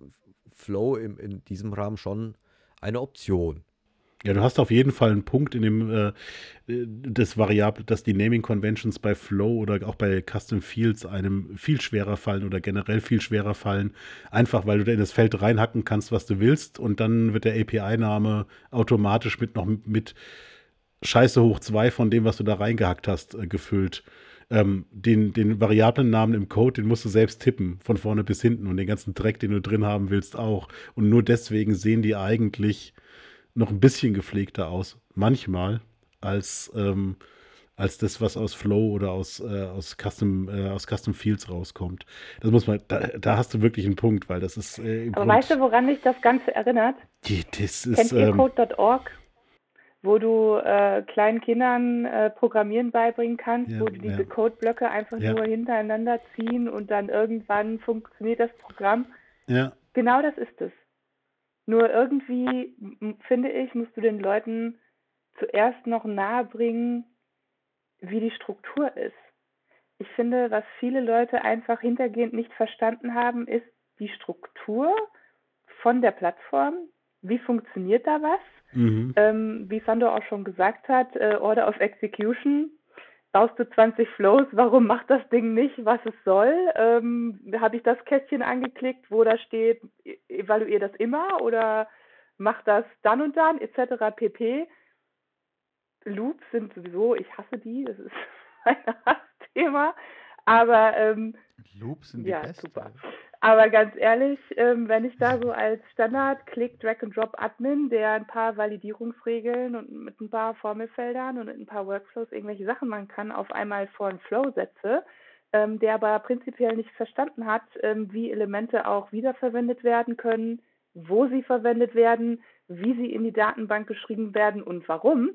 Flow im, in diesem Rahmen schon eine Option. Ja, du hast auf jeden Fall einen Punkt in dem äh, das Variable, dass die Naming Conventions bei Flow oder auch bei Custom Fields einem viel schwerer fallen oder generell viel schwerer fallen, einfach weil du da in das Feld reinhacken kannst, was du willst und dann wird der API-Name automatisch mit noch mit Scheiße hoch zwei von dem, was du da reingehackt hast, äh, gefüllt ähm, den, den Variablennamen im Code, den musst du selbst tippen, von vorne bis hinten und den ganzen Dreck, den du drin haben willst, auch. Und nur deswegen sehen die eigentlich noch ein bisschen gepflegter aus, manchmal, als, ähm, als das, was aus Flow oder aus, äh, aus, Custom, äh, aus Custom Fields rauskommt. Das muss man, da, da hast du wirklich einen Punkt, weil das ist. Äh, Aber Punkt, weißt du, woran mich das Ganze erinnert? Die, das ist, Kennt ihr ähm, Code.org? Wo du äh, kleinen Kindern äh, Programmieren beibringen kannst, ja, wo du diese ja. Codeblöcke einfach ja. nur hintereinander ziehen und dann irgendwann funktioniert das Programm. Ja. Genau das ist es. Nur irgendwie, finde ich, musst du den Leuten zuerst noch nahebringen, wie die Struktur ist. Ich finde, was viele Leute einfach hintergehend nicht verstanden haben, ist die Struktur von der Plattform. Wie funktioniert da was? Mhm. Ähm, wie Sando auch schon gesagt hat, äh, Order of Execution. Baust du 20 Flows, warum macht das Ding nicht, was es soll? Ähm, Habe ich das Kästchen angeklickt, wo da steht, e-, evaluier das immer oder mach das dann und dann, etc. pp. Loops sind sowieso, ich hasse die, das ist ein Hassthema. Aber ähm, Loops sind die ja, beste. super. Aber ganz ehrlich, ähm, wenn ich da so als Standard-Click, Drag-and-Drop-Admin, der ein paar Validierungsregeln und mit ein paar Formelfeldern und ein paar Workflows irgendwelche Sachen machen kann, auf einmal vor einen Flow setze, ähm, der aber prinzipiell nicht verstanden hat, ähm, wie Elemente auch wiederverwendet werden können, wo sie verwendet werden, wie sie in die Datenbank geschrieben werden und warum,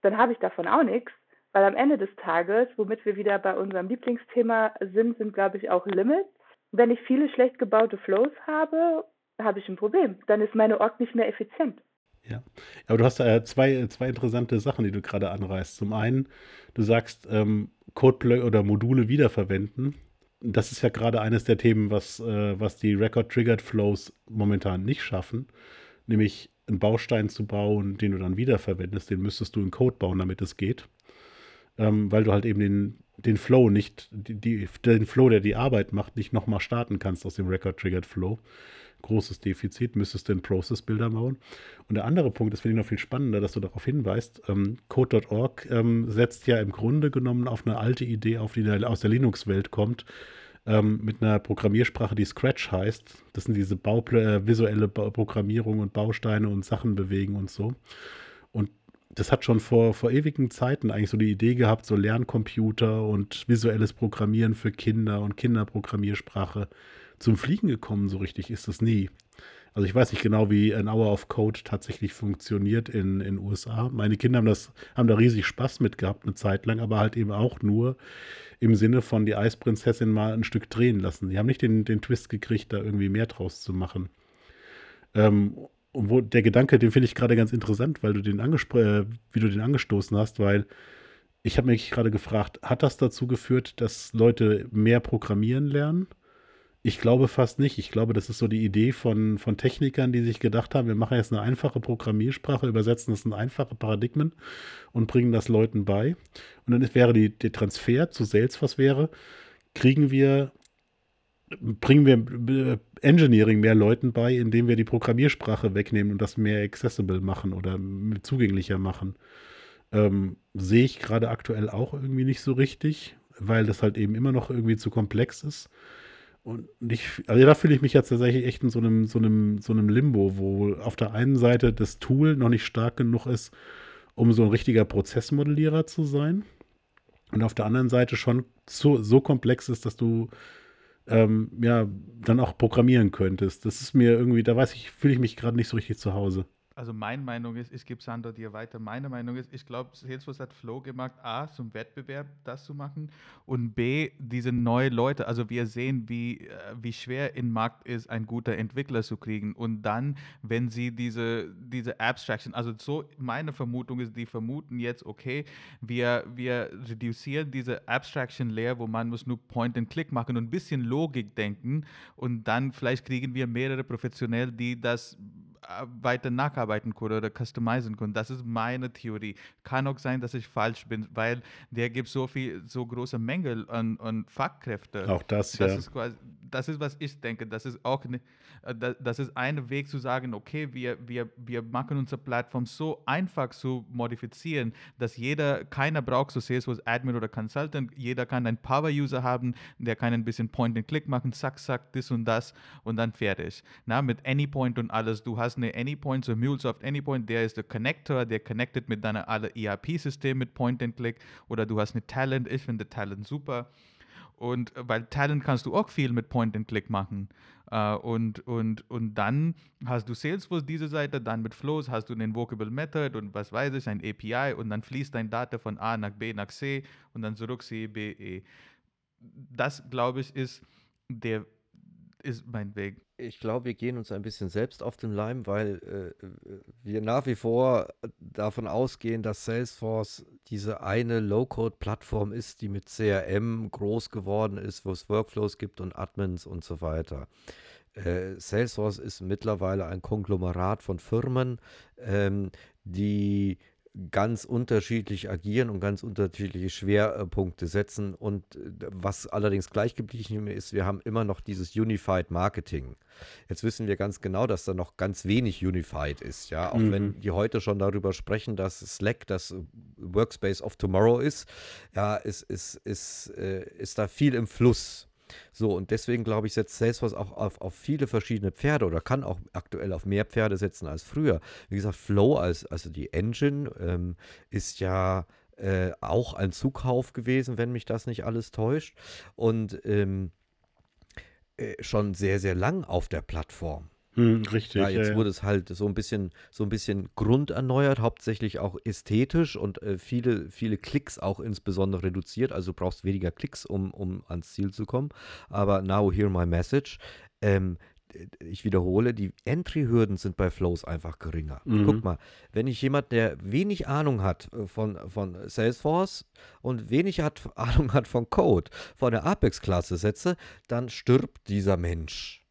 dann habe ich davon auch nichts. Weil am Ende des Tages, womit wir wieder bei unserem Lieblingsthema sind, sind, glaube ich, auch Limits wenn ich viele schlecht gebaute Flows habe, habe ich ein Problem. Dann ist meine Org nicht mehr effizient. Ja, aber du hast äh, zwei, zwei interessante Sachen, die du gerade anreißt. Zum einen, du sagst, ähm, Code oder Module wiederverwenden. Das ist ja gerade eines der Themen, was, äh, was die Record-Triggered Flows momentan nicht schaffen. Nämlich einen Baustein zu bauen, den du dann wiederverwendest. Den müsstest du in Code bauen, damit es geht. Ähm, weil du halt eben den, den Flow nicht, die, die, den Flow, der die Arbeit macht, nicht nochmal starten kannst aus dem Record-Triggered Flow großes Defizit, müsstest du einen Process-Builder bauen. Und der andere Punkt, das finde ich noch viel spannender, dass du darauf hinweist, ähm, Code.org ähm, setzt ja im Grunde genommen auf eine alte Idee auf, die da aus der Linux-Welt kommt, ähm, mit einer Programmiersprache, die Scratch heißt. Das sind diese Bau äh, visuelle ba Programmierung und Bausteine und Sachen bewegen und so. Und das hat schon vor, vor ewigen Zeiten eigentlich so die Idee gehabt, so Lerncomputer und visuelles Programmieren für Kinder und Kinderprogrammiersprache zum Fliegen gekommen, so richtig ist das nie. Also ich weiß nicht genau, wie ein Hour of Code tatsächlich funktioniert in den USA. Meine Kinder haben, das, haben da riesig Spaß mit gehabt, eine Zeit lang, aber halt eben auch nur im Sinne von die Eisprinzessin mal ein Stück drehen lassen. Die haben nicht den, den Twist gekriegt, da irgendwie mehr draus zu machen. Ähm, wo der Gedanke, den finde ich gerade ganz interessant, weil du den äh, wie du den angestoßen hast, weil ich habe mich gerade gefragt, hat das dazu geführt, dass Leute mehr programmieren lernen? Ich glaube fast nicht. Ich glaube, das ist so die Idee von, von Technikern, die sich gedacht haben, wir machen jetzt eine einfache Programmiersprache, übersetzen das in einfache Paradigmen und bringen das Leuten bei. Und dann wäre die, der Transfer zu Salesforce wäre, kriegen wir, bringen wir äh, Engineering mehr Leuten bei, indem wir die Programmiersprache wegnehmen und das mehr accessible machen oder zugänglicher machen. Ähm, sehe ich gerade aktuell auch irgendwie nicht so richtig, weil das halt eben immer noch irgendwie zu komplex ist. Und ich, also da fühle ich mich jetzt tatsächlich echt in so einem, so einem, so einem Limbo, wo auf der einen Seite das Tool noch nicht stark genug ist, um so ein richtiger Prozessmodellierer zu sein. Und auf der anderen Seite schon so, so komplex ist, dass du ähm, ja dann auch programmieren könntest. Das ist mir irgendwie, da weiß ich, fühle ich mich gerade nicht so richtig zu Hause. Also meine Meinung ist, ich gebe Sandra dir weiter. Meine Meinung ist, ich glaube, Salesforce hat Flow gemacht, A, zum Wettbewerb das zu machen und B, diese neuen Leute, also wir sehen, wie, äh, wie schwer im Markt ist, ein guter Entwickler zu kriegen und dann, wenn sie diese, diese Abstraction, also so meine Vermutung ist, die vermuten jetzt, okay, wir, wir reduzieren diese Abstraction Layer, wo man muss nur Point and Click machen und ein bisschen Logik denken und dann vielleicht kriegen wir mehrere Professionelle, die das weiter nacharbeiten können oder customizen können. Das ist meine Theorie. Kann auch sein, dass ich falsch bin, weil der gibt so viel, so große Mängel an, an Fachkräfte. Auch das, das ja. Ist quasi, das ist, was ich denke. Das ist auch ne, das ist ein Weg zu sagen, okay, wir, wir, wir machen unsere Plattform so einfach zu modifizieren, dass jeder, keiner braucht so Salesforce Admin oder Consultant, jeder kann einen Power-User haben, der kann ein bisschen Point-and-Click machen, zack, zack, das und das und dann fertig. Na, mit Anypoint und alles. Du hast eine Anypoint, so MuleSoft Anypoint, der ist der Connector, der connected mit deiner alle ERP-System mit Point-and-Click oder du hast eine Talent, ich finde Talent super. Und weil Talent kannst du auch viel mit Point and Click machen. Uh, und, und, und dann hast du Salesforce diese Seite, dann mit Flows hast du einen Invocable Method und was weiß ich, ein API und dann fließt dein Data von A nach B nach C und dann zurück C, B, E. Das, glaube ich, ist der ist mein Weg. Ich glaube, wir gehen uns ein bisschen selbst auf den Leim, weil äh, wir nach wie vor davon ausgehen, dass Salesforce diese eine Low-Code-Plattform ist, die mit CRM groß geworden ist, wo es Workflows gibt und Admins und so weiter. Äh, Salesforce ist mittlerweile ein Konglomerat von Firmen, ähm, die ganz unterschiedlich agieren und ganz unterschiedliche Schwerpunkte setzen. Und äh, was allerdings gleich geblieben ist, wir haben immer noch dieses Unified Marketing. Jetzt wissen wir ganz genau, dass da noch ganz wenig Unified ist, ja. Auch mhm. wenn die heute schon darüber sprechen, dass Slack das Workspace of Tomorrow ist, ja, ist, ist, ist, äh, ist da viel im Fluss. So, und deswegen glaube ich, setzt Salesforce auch auf, auf viele verschiedene Pferde oder kann auch aktuell auf mehr Pferde setzen als früher. Wie gesagt, Flow, als, also die Engine, ähm, ist ja äh, auch ein Zukauf gewesen, wenn mich das nicht alles täuscht. Und ähm, äh, schon sehr, sehr lang auf der Plattform. Hm, richtig. Ja, jetzt ja, wurde es halt so ein bisschen, so ein bisschen grunderneuert, hauptsächlich auch ästhetisch und äh, viele, viele Klicks auch insbesondere reduziert. Also du brauchst weniger Klicks, um, um ans Ziel zu kommen. Aber now hear my message. Ähm, ich wiederhole, die Entry-Hürden sind bei Flows einfach geringer. Mhm. Guck mal, wenn ich jemand, der wenig Ahnung hat äh, von, von Salesforce und wenig hat, Ahnung hat von Code, von der Apex-Klasse setze, dann stirbt dieser Mensch.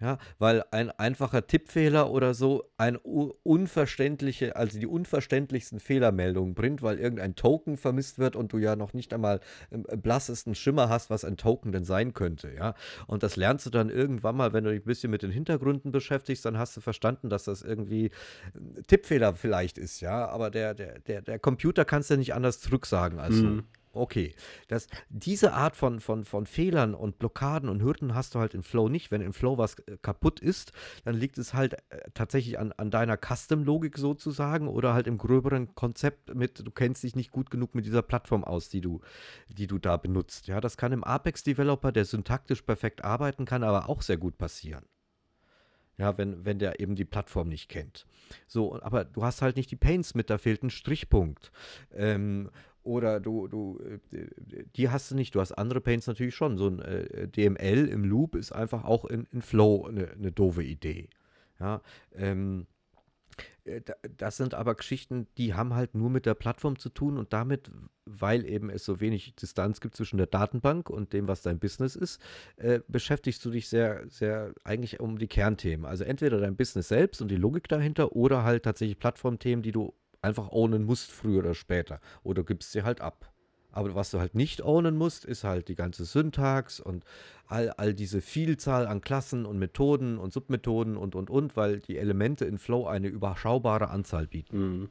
Ja, weil ein einfacher Tippfehler oder so ein unverständliche, also die unverständlichsten Fehlermeldungen bringt, weil irgendein Token vermisst wird und du ja noch nicht einmal im blassesten Schimmer hast, was ein Token denn sein könnte, ja. Und das lernst du dann irgendwann mal, wenn du dich ein bisschen mit den Hintergründen beschäftigst, dann hast du verstanden, dass das irgendwie ein Tippfehler vielleicht ist, ja. Aber der, der, der, der Computer kannst du nicht anders zurücksagen als. Mhm. Okay, das, diese Art von, von, von Fehlern und Blockaden und Hürden hast du halt in Flow nicht. Wenn in Flow was äh, kaputt ist, dann liegt es halt äh, tatsächlich an, an deiner Custom-Logik sozusagen oder halt im gröberen Konzept mit, du kennst dich nicht gut genug mit dieser Plattform aus, die du, die du da benutzt. Ja, das kann im Apex-Developer, der syntaktisch perfekt arbeiten kann, aber auch sehr gut passieren. Ja, wenn, wenn der eben die Plattform nicht kennt. So, aber du hast halt nicht die Pains mit, da fehlt ein Strichpunkt. Ähm, oder du, du, äh, die hast du nicht. Du hast andere Paints natürlich schon. So ein äh, DML im Loop ist einfach auch in, in Flow eine, eine doofe Idee. Ja, ähm, äh, das sind aber Geschichten, die haben halt nur mit der Plattform zu tun und damit, weil eben es so wenig Distanz gibt zwischen der Datenbank und dem, was dein Business ist, äh, beschäftigst du dich sehr, sehr eigentlich um die Kernthemen. Also entweder dein Business selbst und die Logik dahinter oder halt tatsächlich Plattformthemen, die du einfach ownen musst, früher oder später. Oder gibst sie halt ab. Aber was du halt nicht ownen musst, ist halt die ganze Syntax und all, all diese Vielzahl an Klassen und Methoden und Submethoden und, und, und, weil die Elemente in Flow eine überschaubare Anzahl bieten. Mhm.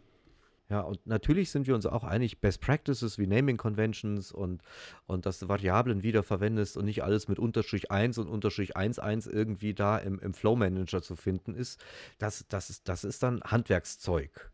Ja, und natürlich sind wir uns auch einig, Best Practices wie Naming Conventions und, und dass du Variablen wiederverwendest und nicht alles mit Unterstrich 1 und Unterstrich 1.1 irgendwie da im, im Flow Manager zu finden ist, das, das, ist, das ist dann Handwerkszeug.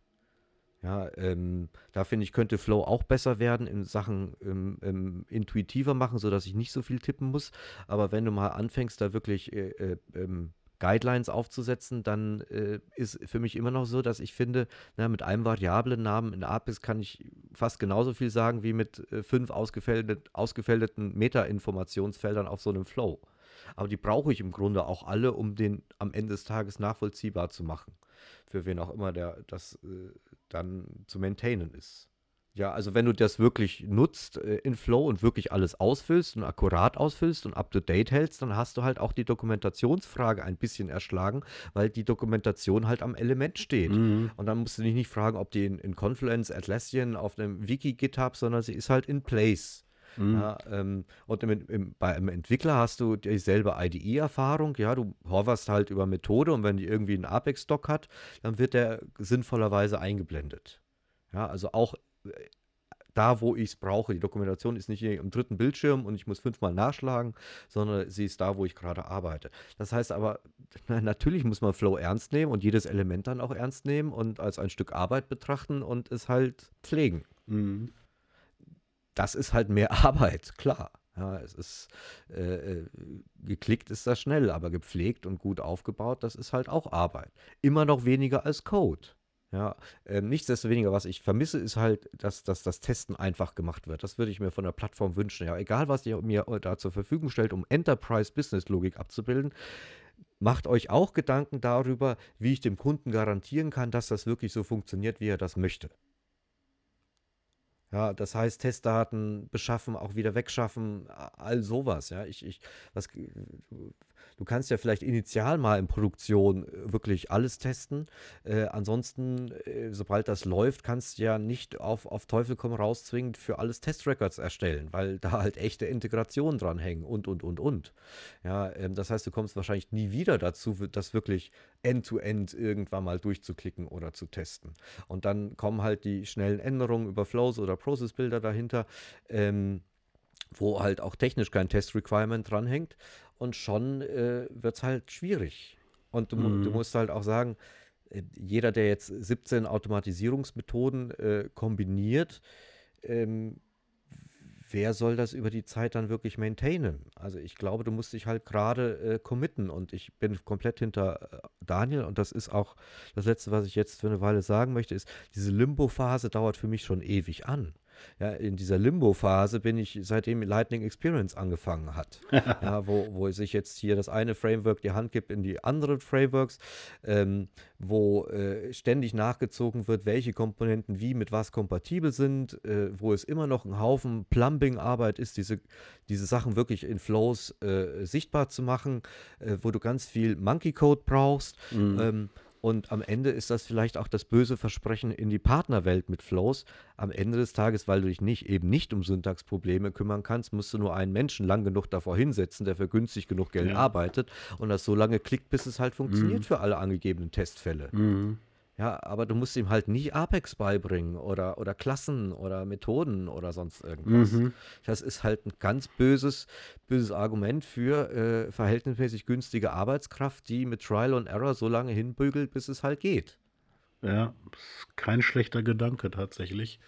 Ja, ähm, da finde ich, könnte Flow auch besser werden in Sachen ähm, ähm, intuitiver machen, sodass ich nicht so viel tippen muss. Aber wenn du mal anfängst, da wirklich äh, äh, ähm, Guidelines aufzusetzen, dann äh, ist für mich immer noch so, dass ich finde, na, mit einem Variablennamen in Apis kann ich fast genauso viel sagen wie mit äh, fünf ausgefältet, ausgefälteten Meta-Informationsfeldern auf so einem Flow. Aber die brauche ich im Grunde auch alle, um den am Ende des Tages nachvollziehbar zu machen. Für wen auch immer der das äh, dann zu maintainen ist. Ja, also wenn du das wirklich nutzt äh, in Flow und wirklich alles ausfüllst und akkurat ausfüllst und up-to-date hältst, dann hast du halt auch die Dokumentationsfrage ein bisschen erschlagen, weil die Dokumentation halt am Element steht. Mhm. Und dann musst du dich nicht fragen, ob die in, in Confluence, Atlassian, auf einem Wiki, GitHub, sondern sie ist halt in place. Mhm. Ja, ähm, und im, im, bei einem Entwickler hast du dieselbe IDE-Erfahrung. Ja, du hoverst halt über Methode und wenn die irgendwie einen Apex-Doc hat, dann wird der sinnvollerweise eingeblendet. Ja, also auch äh, da, wo ich es brauche. Die Dokumentation ist nicht im dritten Bildschirm und ich muss fünfmal nachschlagen, sondern sie ist da, wo ich gerade arbeite. Das heißt aber, natürlich muss man Flow ernst nehmen und jedes Element dann auch ernst nehmen und als ein Stück Arbeit betrachten und es halt pflegen. Mhm das ist halt mehr Arbeit, klar. Ja, es ist äh, äh, geklickt ist das schnell, aber gepflegt und gut aufgebaut, das ist halt auch Arbeit. Immer noch weniger als Code. Ja, äh, nichtsdestoweniger, was ich vermisse, ist halt, dass, dass das Testen einfach gemacht wird. Das würde ich mir von der Plattform wünschen. Ja, egal, was ihr mir da zur Verfügung stellt, um Enterprise-Business-Logik abzubilden, macht euch auch Gedanken darüber, wie ich dem Kunden garantieren kann, dass das wirklich so funktioniert, wie er das möchte. Ja, das heißt, Testdaten beschaffen, auch wieder wegschaffen, all sowas. Ja, ich, ich, was, Du kannst ja vielleicht initial mal in Produktion äh, wirklich alles testen. Äh, ansonsten, äh, sobald das läuft, kannst du ja nicht auf, auf Teufel komm raus zwingend für alles Testrecords erstellen, weil da halt echte Integrationen dranhängen und, und, und, und. Ja, ähm, das heißt, du kommst wahrscheinlich nie wieder dazu, das wirklich end-to-end -end irgendwann mal durchzuklicken oder zu testen. Und dann kommen halt die schnellen Änderungen über Flows oder Process Builder dahinter. Ähm, wo halt auch technisch kein Test-Requirement dranhängt und schon äh, wird es halt schwierig. Und du, mhm. du, musst halt auch sagen, äh, jeder, der jetzt 17 Automatisierungsmethoden äh, kombiniert, ähm, wer soll das über die Zeit dann wirklich maintainen? Also ich glaube, du musst dich halt gerade äh, committen und ich bin komplett hinter äh, Daniel und das ist auch das Letzte, was ich jetzt für eine Weile sagen möchte, ist, diese Limbo-Phase dauert für mich schon ewig an. Ja, in dieser Limbo-Phase bin ich, seitdem Lightning Experience angefangen hat. ja, wo, wo sich jetzt hier das eine Framework die Hand gibt in die anderen Frameworks, ähm, wo äh, ständig nachgezogen wird, welche Komponenten wie mit was kompatibel sind, äh, wo es immer noch ein Haufen Plumbing-Arbeit ist, diese, diese Sachen wirklich in Flows äh, sichtbar zu machen, äh, wo du ganz viel Monkey-Code brauchst. Mhm. Ähm, und am Ende ist das vielleicht auch das böse Versprechen in die Partnerwelt mit Flows. Am Ende des Tages, weil du dich nicht eben nicht um Syntaxprobleme kümmern kannst, musst du nur einen Menschen lang genug davor hinsetzen, der für günstig genug Geld ja. arbeitet und das so lange klickt, bis es halt funktioniert mhm. für alle angegebenen Testfälle. Mhm. Ja, aber du musst ihm halt nicht Apex beibringen oder, oder Klassen oder Methoden oder sonst irgendwas. Mhm. Das ist halt ein ganz böses, böses Argument für äh, verhältnismäßig günstige Arbeitskraft, die mit Trial and Error so lange hinbügelt, bis es halt geht. Ja, kein schlechter Gedanke tatsächlich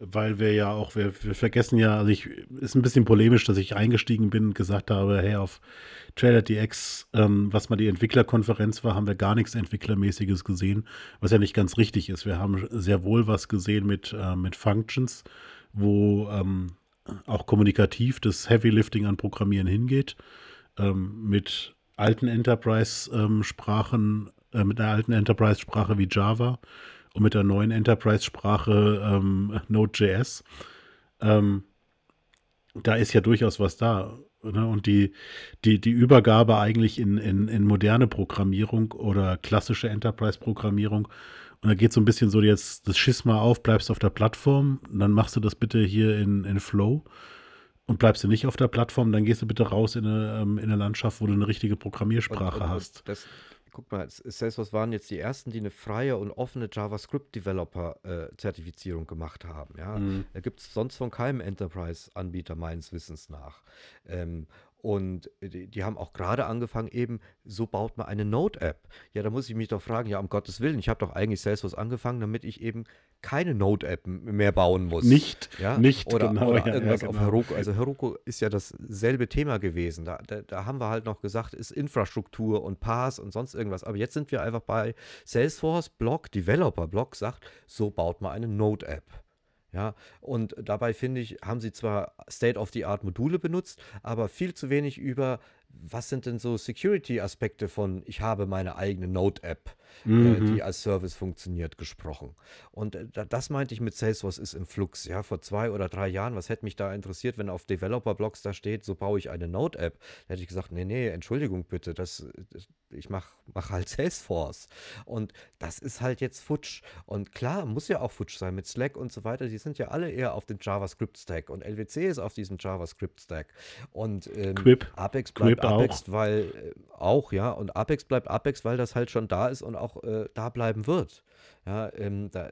weil wir ja auch, wir, wir vergessen ja, also ich, ist ein bisschen polemisch, dass ich eingestiegen bin und gesagt habe, hey, auf TrailerDX, ähm, was mal die Entwicklerkonferenz war, haben wir gar nichts Entwicklermäßiges gesehen, was ja nicht ganz richtig ist. Wir haben sehr wohl was gesehen mit, äh, mit Functions, wo ähm, auch kommunikativ das Heavy Lifting an Programmieren hingeht, ähm, mit alten Enterprise-Sprachen, äh, mit einer alten Enterprise-Sprache wie Java und mit der neuen Enterprise-Sprache ähm, Node.js. Ähm, da ist ja durchaus was da. Ne? Und die, die, die Übergabe eigentlich in, in, in moderne Programmierung oder klassische Enterprise-Programmierung. Und da geht so ein bisschen so jetzt das Schisma auf, bleibst auf der Plattform, dann machst du das bitte hier in, in Flow und bleibst du nicht auf der Plattform, dann gehst du bitte raus in eine, ähm, in eine Landschaft, wo du eine richtige Programmiersprache und, und, hast. Das, guck mal, Salesforce waren jetzt die ersten, die eine freie und offene JavaScript-Developer-Zertifizierung äh, gemacht haben. Ja? Mhm. Da gibt es sonst von keinem Enterprise-Anbieter meines Wissens nach. Ähm, und die, die, haben auch gerade angefangen, eben, so baut man eine Node-App. Ja, da muss ich mich doch fragen, ja, um Gottes Willen, ich habe doch eigentlich Salesforce angefangen, damit ich eben keine Node-App mehr bauen muss. Nicht, ja? nicht, oder, genau. Oder irgendwas ja, genau. auf Heroku. Also Heroku ist ja dasselbe Thema gewesen. Da, da, da, haben wir halt noch gesagt, ist Infrastruktur und Pass und sonst irgendwas. Aber jetzt sind wir einfach bei Salesforce, Blog, Developer Blog sagt, so baut man eine Node-App. Ja, und dabei finde ich, haben sie zwar State-of-the-Art-Module benutzt, aber viel zu wenig über was sind denn so Security-Aspekte von, ich habe meine eigene Node-App, äh, mhm. äh, die als Service funktioniert, gesprochen. Und äh, das meinte ich mit Salesforce ist im Flux. Ja, vor zwei oder drei Jahren, was hätte mich da interessiert, wenn auf Developer-Blogs da steht, so baue ich eine Node-App? Da hätte ich gesagt, nee, nee, Entschuldigung bitte, das, das ich mache mach halt Salesforce. Und das ist halt jetzt futsch. Und klar, muss ja auch futsch sein mit Slack und so weiter. Die sind ja alle eher auf dem JavaScript-Stack. Und LWC ist auf diesem JavaScript-Stack. Und ähm, Quip. Apex bleibt Quip Apex, auch. weil äh, auch, ja, und Apex bleibt Apex, weil das halt schon da ist und auch äh, da bleiben wird. Ja, ähm, da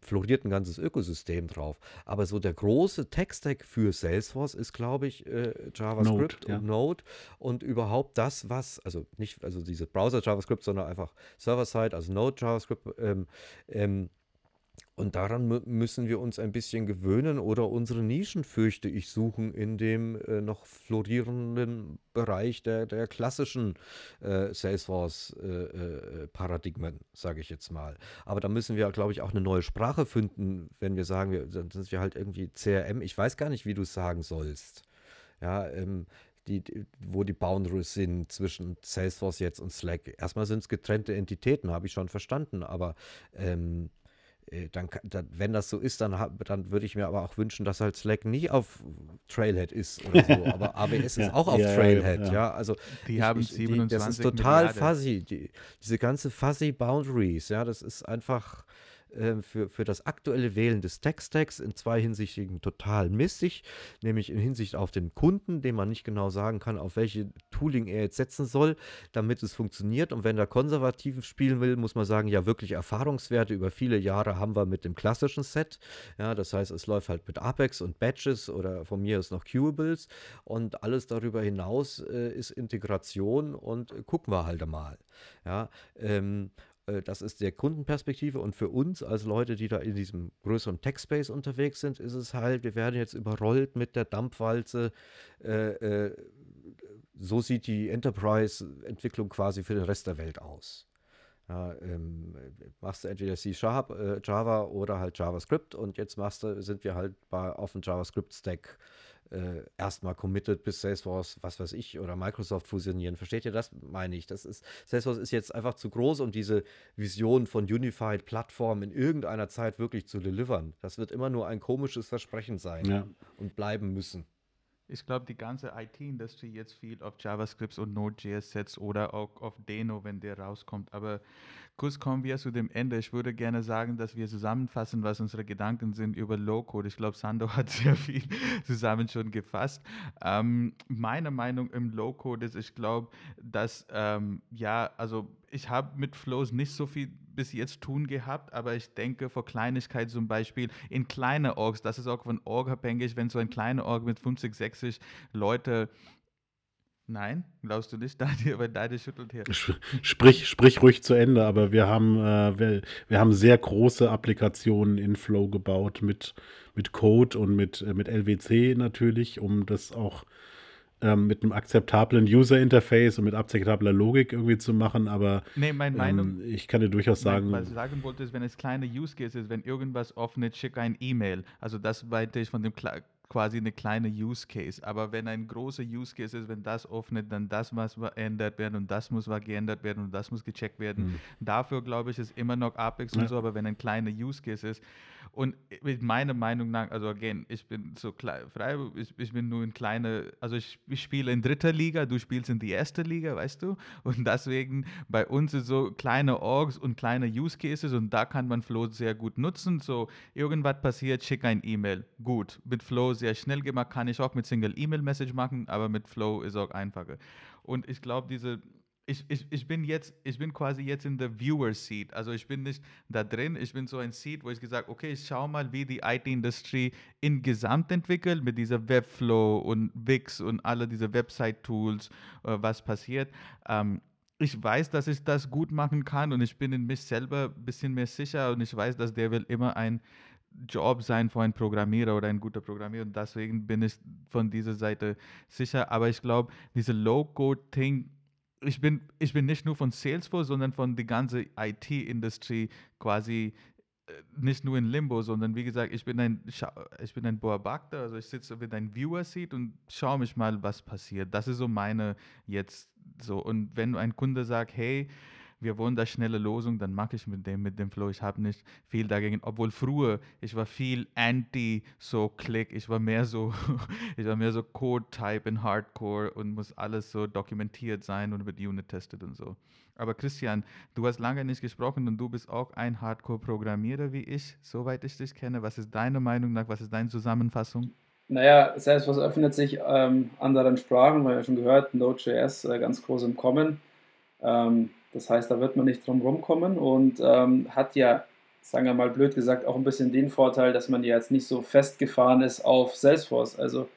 floriert ein ganzes Ökosystem drauf. Aber so der große Tech-Stack für Salesforce ist, glaube ich, äh, JavaScript Node, und ja. Node und überhaupt das, was, also nicht, also diese Browser-JavaScript, sondern einfach Server-Side, also Node-JavaScript, ähm, ähm, und daran müssen wir uns ein bisschen gewöhnen oder unsere Nischen, fürchte ich, suchen in dem äh, noch florierenden Bereich der, der klassischen äh, Salesforce-Paradigmen, äh, sage ich jetzt mal. Aber da müssen wir, glaube ich, auch eine neue Sprache finden, wenn wir sagen, wir, dann sind wir halt irgendwie CRM. Ich weiß gar nicht, wie du es sagen sollst. Ja, ähm, die, wo die Boundaries sind zwischen Salesforce jetzt und Slack. Erstmal sind es getrennte Entitäten, habe ich schon verstanden, aber ähm, äh, dann, dann, wenn das so ist, dann, dann würde ich mir aber auch wünschen, dass halt Slack nie auf Trailhead ist oder so. Aber AWS ja, ist auch auf ja, Trailhead, ja, ja. Also die ich, haben 27 die, Das ist total Milliarden. fuzzy. Die, diese ganze fuzzy Boundaries, ja, das ist einfach äh, für, für das aktuelle Wählen des Tech-Stacks in zwei Hinsichten total missig, nämlich in Hinsicht auf den Kunden, dem man nicht genau sagen kann, auf welche Tooling er jetzt setzen soll, damit es funktioniert. Und wenn er konservativ spielen will, muss man sagen, ja, wirklich Erfahrungswerte über viele Jahre haben wir mit dem klassischen Set. Ja, das heißt, es läuft halt mit Apex und Batches oder von mir ist noch Cubables und alles darüber hinaus äh, ist Integration und gucken wir halt mal. Ja, ähm, äh, das ist der Kundenperspektive und für uns als Leute, die da in diesem größeren Tech-Space unterwegs sind, ist es halt, wir werden jetzt überrollt mit der Dampfwalze. Äh, äh, so sieht die Enterprise-Entwicklung quasi für den Rest der Welt aus. Ja, ähm, machst du entweder C-Sharp, äh, Java oder halt JavaScript und jetzt machst du, sind wir halt bei, auf dem JavaScript-Stack äh, erstmal committed, bis Salesforce, was weiß ich, oder Microsoft fusionieren. Versteht ihr das? Meine ich. Das ist, Salesforce ist jetzt einfach zu groß, um diese Vision von Unified Plattform in irgendeiner Zeit wirklich zu delivern. Das wird immer nur ein komisches Versprechen sein Ja. und bleiben müssen. Ich glaube, die ganze IT-Industrie jetzt viel auf JavaScript und Node.js setzt oder auch auf Deno, wenn der rauskommt. Aber kurz kommen wir zu dem Ende. Ich würde gerne sagen, dass wir zusammenfassen, was unsere Gedanken sind über Low-Code. Ich glaube, Sando hat sehr viel zusammen schon gefasst. Ähm, meine Meinung im Low-Code ist, ich glaube, dass, ähm, ja, also ich habe mit Flows nicht so viel bis jetzt tun gehabt, aber ich denke, vor Kleinigkeit zum Beispiel in kleine Orgs, das ist auch von Org abhängig, wenn so ein kleiner Org mit 50, 60 Leute Nein, glaubst du nicht, Daniel? Weil Daniel schüttelt hier. Sprich, sprich ruhig zu Ende, aber wir haben, äh, wir, wir haben sehr große Applikationen in Flow gebaut mit, mit Code und mit, äh, mit LWC natürlich, um das auch ähm, mit einem akzeptablen User-Interface und mit akzeptabler Logik irgendwie zu machen, aber Nee, meine Meinung, ähm, ich kann dir durchaus sagen, was ich sagen wollte, ist, wenn es kleine Use Case ist, wenn irgendwas offen ist, schick ein E-Mail. Also das meinte ich von dem Kle- quasi eine kleine Use Case. Aber wenn ein großer Use Case ist, wenn das öffnet, dann das muss verändert werden und das muss geändert werden und das muss gecheckt werden. Hm. Dafür glaube ich, ist immer noch Apex und Ja. so, aber wenn ein kleiner Use Case ist und mit meiner Meinung nach, also again, ich bin so klein, frei, ich, ich bin nur in kleine, also ich, ich spiele in dritter Liga, du spielst in die erste Liga, weißt du? Und deswegen bei uns ist so kleine Orgs und kleine Use Cases und da kann man Flow sehr gut nutzen. So irgendwas passiert, schick ein E-Mail. Gut, mit Flow sehr schnell gemacht, kann ich auch mit Single E-Mail Message machen, aber mit Flow ist auch einfacher. Und ich glaube, diese ich, ich, ich bin jetzt, ich bin quasi jetzt in der Viewer Seat. Also ich bin nicht da drin, ich bin so ein Seat, wo ich gesagt, okay, ich schau mal, wie die IT-Industrie in Gesamt entwickelt mit dieser Webflow und Wix und alle diese Website-Tools, äh, was passiert. Ähm, ich weiß, dass ich das gut machen kann und ich bin in mich selber ein bisschen mehr sicher und ich weiß, dass der will immer ein Job sein für einen Programmierer oder ein guter Programmierer und deswegen bin ich von dieser Seite sicher. Aber ich glaube, diese Low-Code-Thing, ich bin, ich bin nicht nur von Salesforce, sondern von der ganzen IT-Industrie quasi äh, nicht nur in Limbo, sondern wie gesagt, ich bin ein, ich bin ein Beobachter, also ich sitze mit einem Viewer-Seat und schaue mich mal, was passiert. Das ist so meine jetzt so. Und wenn ein Kunde sagt, hey, wir wollen da schnelle Lösung, dann mache ich mit dem, mit dem Flow. Ich habe nicht viel dagegen, obwohl früher, ich war viel anti so Click, ich war mehr so, ich war mehr so Code-Type in Hardcore und muss alles so dokumentiert sein und mit Unit tested und so. Aber Christian, du hast lange nicht gesprochen und du bist auch ein Hardcore-Programmierer wie ich, soweit ich dich kenne. Was ist deine Meinung nach, was ist deine Zusammenfassung? Naja, Salesforce öffnet sich ähm, anderen Sprachen, weil wir schon gehört, Node.js äh, ganz groß im Kommen. Ähm, das heißt, da wird man nicht drum rumkommen und ähm, hat ja, sagen wir mal blöd gesagt, auch ein bisschen den Vorteil, dass man ja jetzt nicht so festgefahren ist auf Salesforce. Also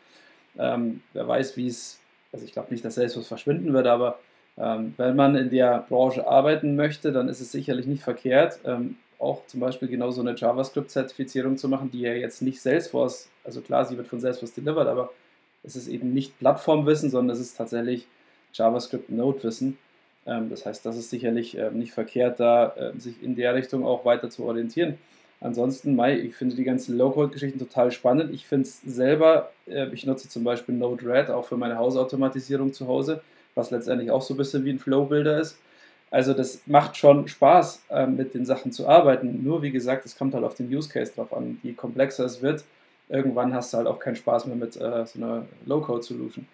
ähm, wer weiß, wie es, also ich glaube nicht, dass Salesforce verschwinden wird, aber ähm, wenn man in der Branche arbeiten möchte, dann ist es sicherlich nicht verkehrt, ähm, auch zum Beispiel genau so eine JavaScript-Zertifizierung zu machen, die ja jetzt nicht Salesforce, also klar, sie wird von Salesforce delivered, aber es ist eben nicht Plattformwissen, sondern es ist tatsächlich JavaScript-Node-Wissen. Ähm, das heißt, das ist sicherlich ähm, nicht verkehrt, da äh, sich in der Richtung auch weiter zu orientieren. Ansonsten, Mai, ich finde die ganzen Low-Code-Geschichten total spannend. Ich finde es selber, äh, ich nutze zum Beispiel Node-RED auch für meine Hausautomatisierung zu Hause, was letztendlich auch so ein bisschen wie ein Flow-Builder ist. Also das macht schon Spaß, mit den Sachen zu arbeiten. Nur wie gesagt, es kommt halt auf den Use Case drauf an. Je komplexer es wird, irgendwann hast du halt auch keinen Spaß mehr mit äh, so einer Low-Code-Solution.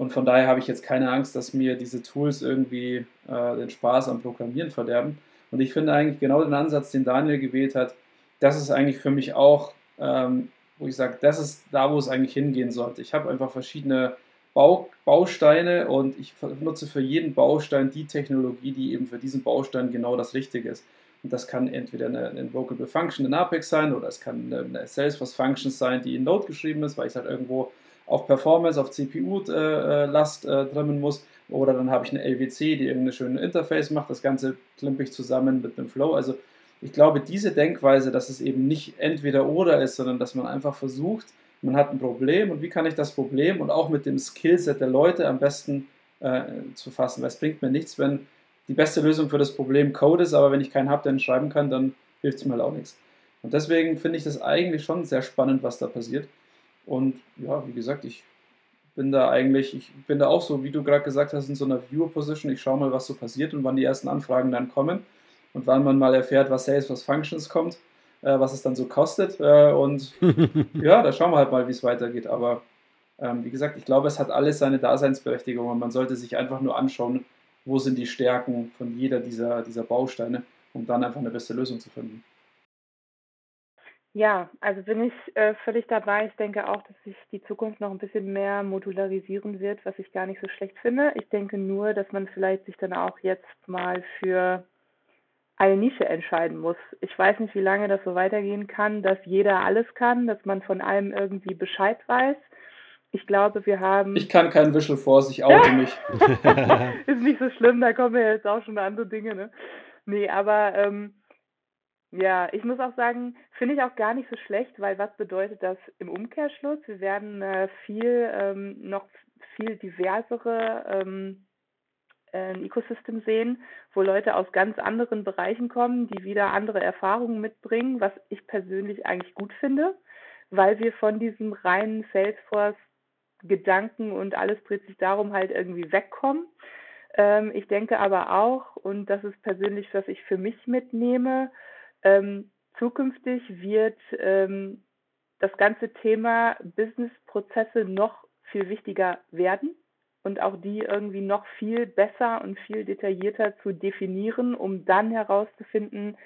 Und von daher habe ich jetzt keine Angst, dass mir diese Tools irgendwie äh, den Spaß am Programmieren verderben. Und ich finde eigentlich genau den Ansatz, den Daniel gewählt hat, das ist eigentlich für mich auch, ähm, wo ich sage, das ist da, wo es eigentlich hingehen sollte. Ich habe einfach verschiedene Bau, Bausteine und ich nutze für jeden Baustein die Technologie, die eben für diesen Baustein genau das Richtige ist. Und das kann entweder eine, eine Invocable Function in Apex sein oder es kann eine, Salesforce Function sein, die in Node geschrieben ist, weil ich es halt irgendwo auf Performance, auf CPU-Last äh, trimmen muss. Oder dann habe ich eine LWC, die irgendeine schöne Interface macht. Das Ganze klimpe ich zusammen mit einem Flow. Also ich glaube, diese Denkweise, dass es eben nicht entweder oder ist, sondern dass man einfach versucht, man hat ein Problem und wie kann ich das Problem und auch mit dem Skillset der Leute am besten äh, zu fassen. Weil es bringt mir nichts, wenn die beste Lösung für das Problem Code ist, aber wenn ich keinen habe, der ihn schreiben kann, dann hilft es mir halt auch nichts. Und deswegen finde ich das eigentlich schon sehr spannend, was da passiert. Und ja, wie gesagt, ich bin da eigentlich, ich bin da auch so, wie du gerade gesagt hast, in so einer Viewer-Position. Ich schaue mal, was so passiert und wann die ersten Anfragen dann kommen und wann man mal erfährt, was Salesforce Functions kommt, äh, was es dann so kostet. Äh, und ja, da schauen wir halt mal, wie es weitergeht. Aber ähm, wie gesagt, ich glaube, es hat alles seine Daseinsberechtigung und man sollte sich einfach nur anschauen, wo sind die Stärken von jeder dieser, dieser Bausteine, um dann einfach eine beste Lösung zu finden. Ja, also bin ich äh, völlig dabei. Ich denke auch, dass sich die Zukunft noch ein bisschen mehr modularisieren wird, was ich gar nicht so schlecht finde. Ich denke nur, dass man vielleicht sich dann auch jetzt mal für eine Nische entscheiden muss. Ich weiß nicht, wie lange das so weitergehen kann, dass jeder alles kann, dass man von allem irgendwie Bescheid weiß. Ich glaube, wir haben. Ich kann kein Visual Force, ich oute mich. Ist nicht so schlimm, da kommen ja jetzt auch schon andere Dinge, ne? Nee, aber ähm, ja, ich muss auch sagen, finde ich auch gar nicht so schlecht, weil was bedeutet das im Umkehrschluss? Wir werden äh, viel, ähm, noch viel diversere ähm, äh, Ecosystem sehen, wo Leute aus ganz anderen Bereichen kommen, die wieder andere Erfahrungen mitbringen, was ich persönlich eigentlich gut finde, weil wir von diesem reinen Salesforce Gedanken und alles dreht sich darum halt irgendwie wegkommen. Ähm, ich denke aber auch, und das ist persönlich, was ich für mich mitnehme, ähm, zukünftig wird ähm, das ganze Thema Businessprozesse noch viel wichtiger werden und auch die irgendwie noch viel besser und viel detaillierter zu definieren, um dann herauszufinden,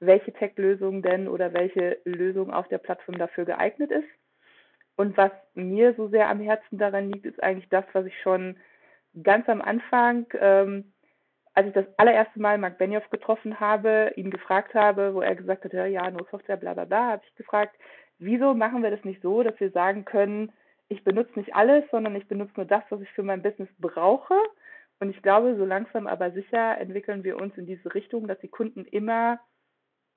welche Tech-Lösung denn oder welche Lösung auf der Plattform dafür geeignet ist. Und was mir so sehr am Herzen daran liegt, ist eigentlich das, was ich schon ganz am Anfang, ähm, als ich das allererste Mal Mark Benioff getroffen habe, ihn gefragt habe, wo er gesagt hat, ja, nur Software, bla bla bla, habe ich gefragt, wieso machen wir das nicht so, dass wir sagen können, ich benutze nicht alles, sondern ich benutze nur das, was ich für mein Business brauche. Und ich glaube, so langsam aber sicher entwickeln wir uns in diese Richtung, dass die Kunden immer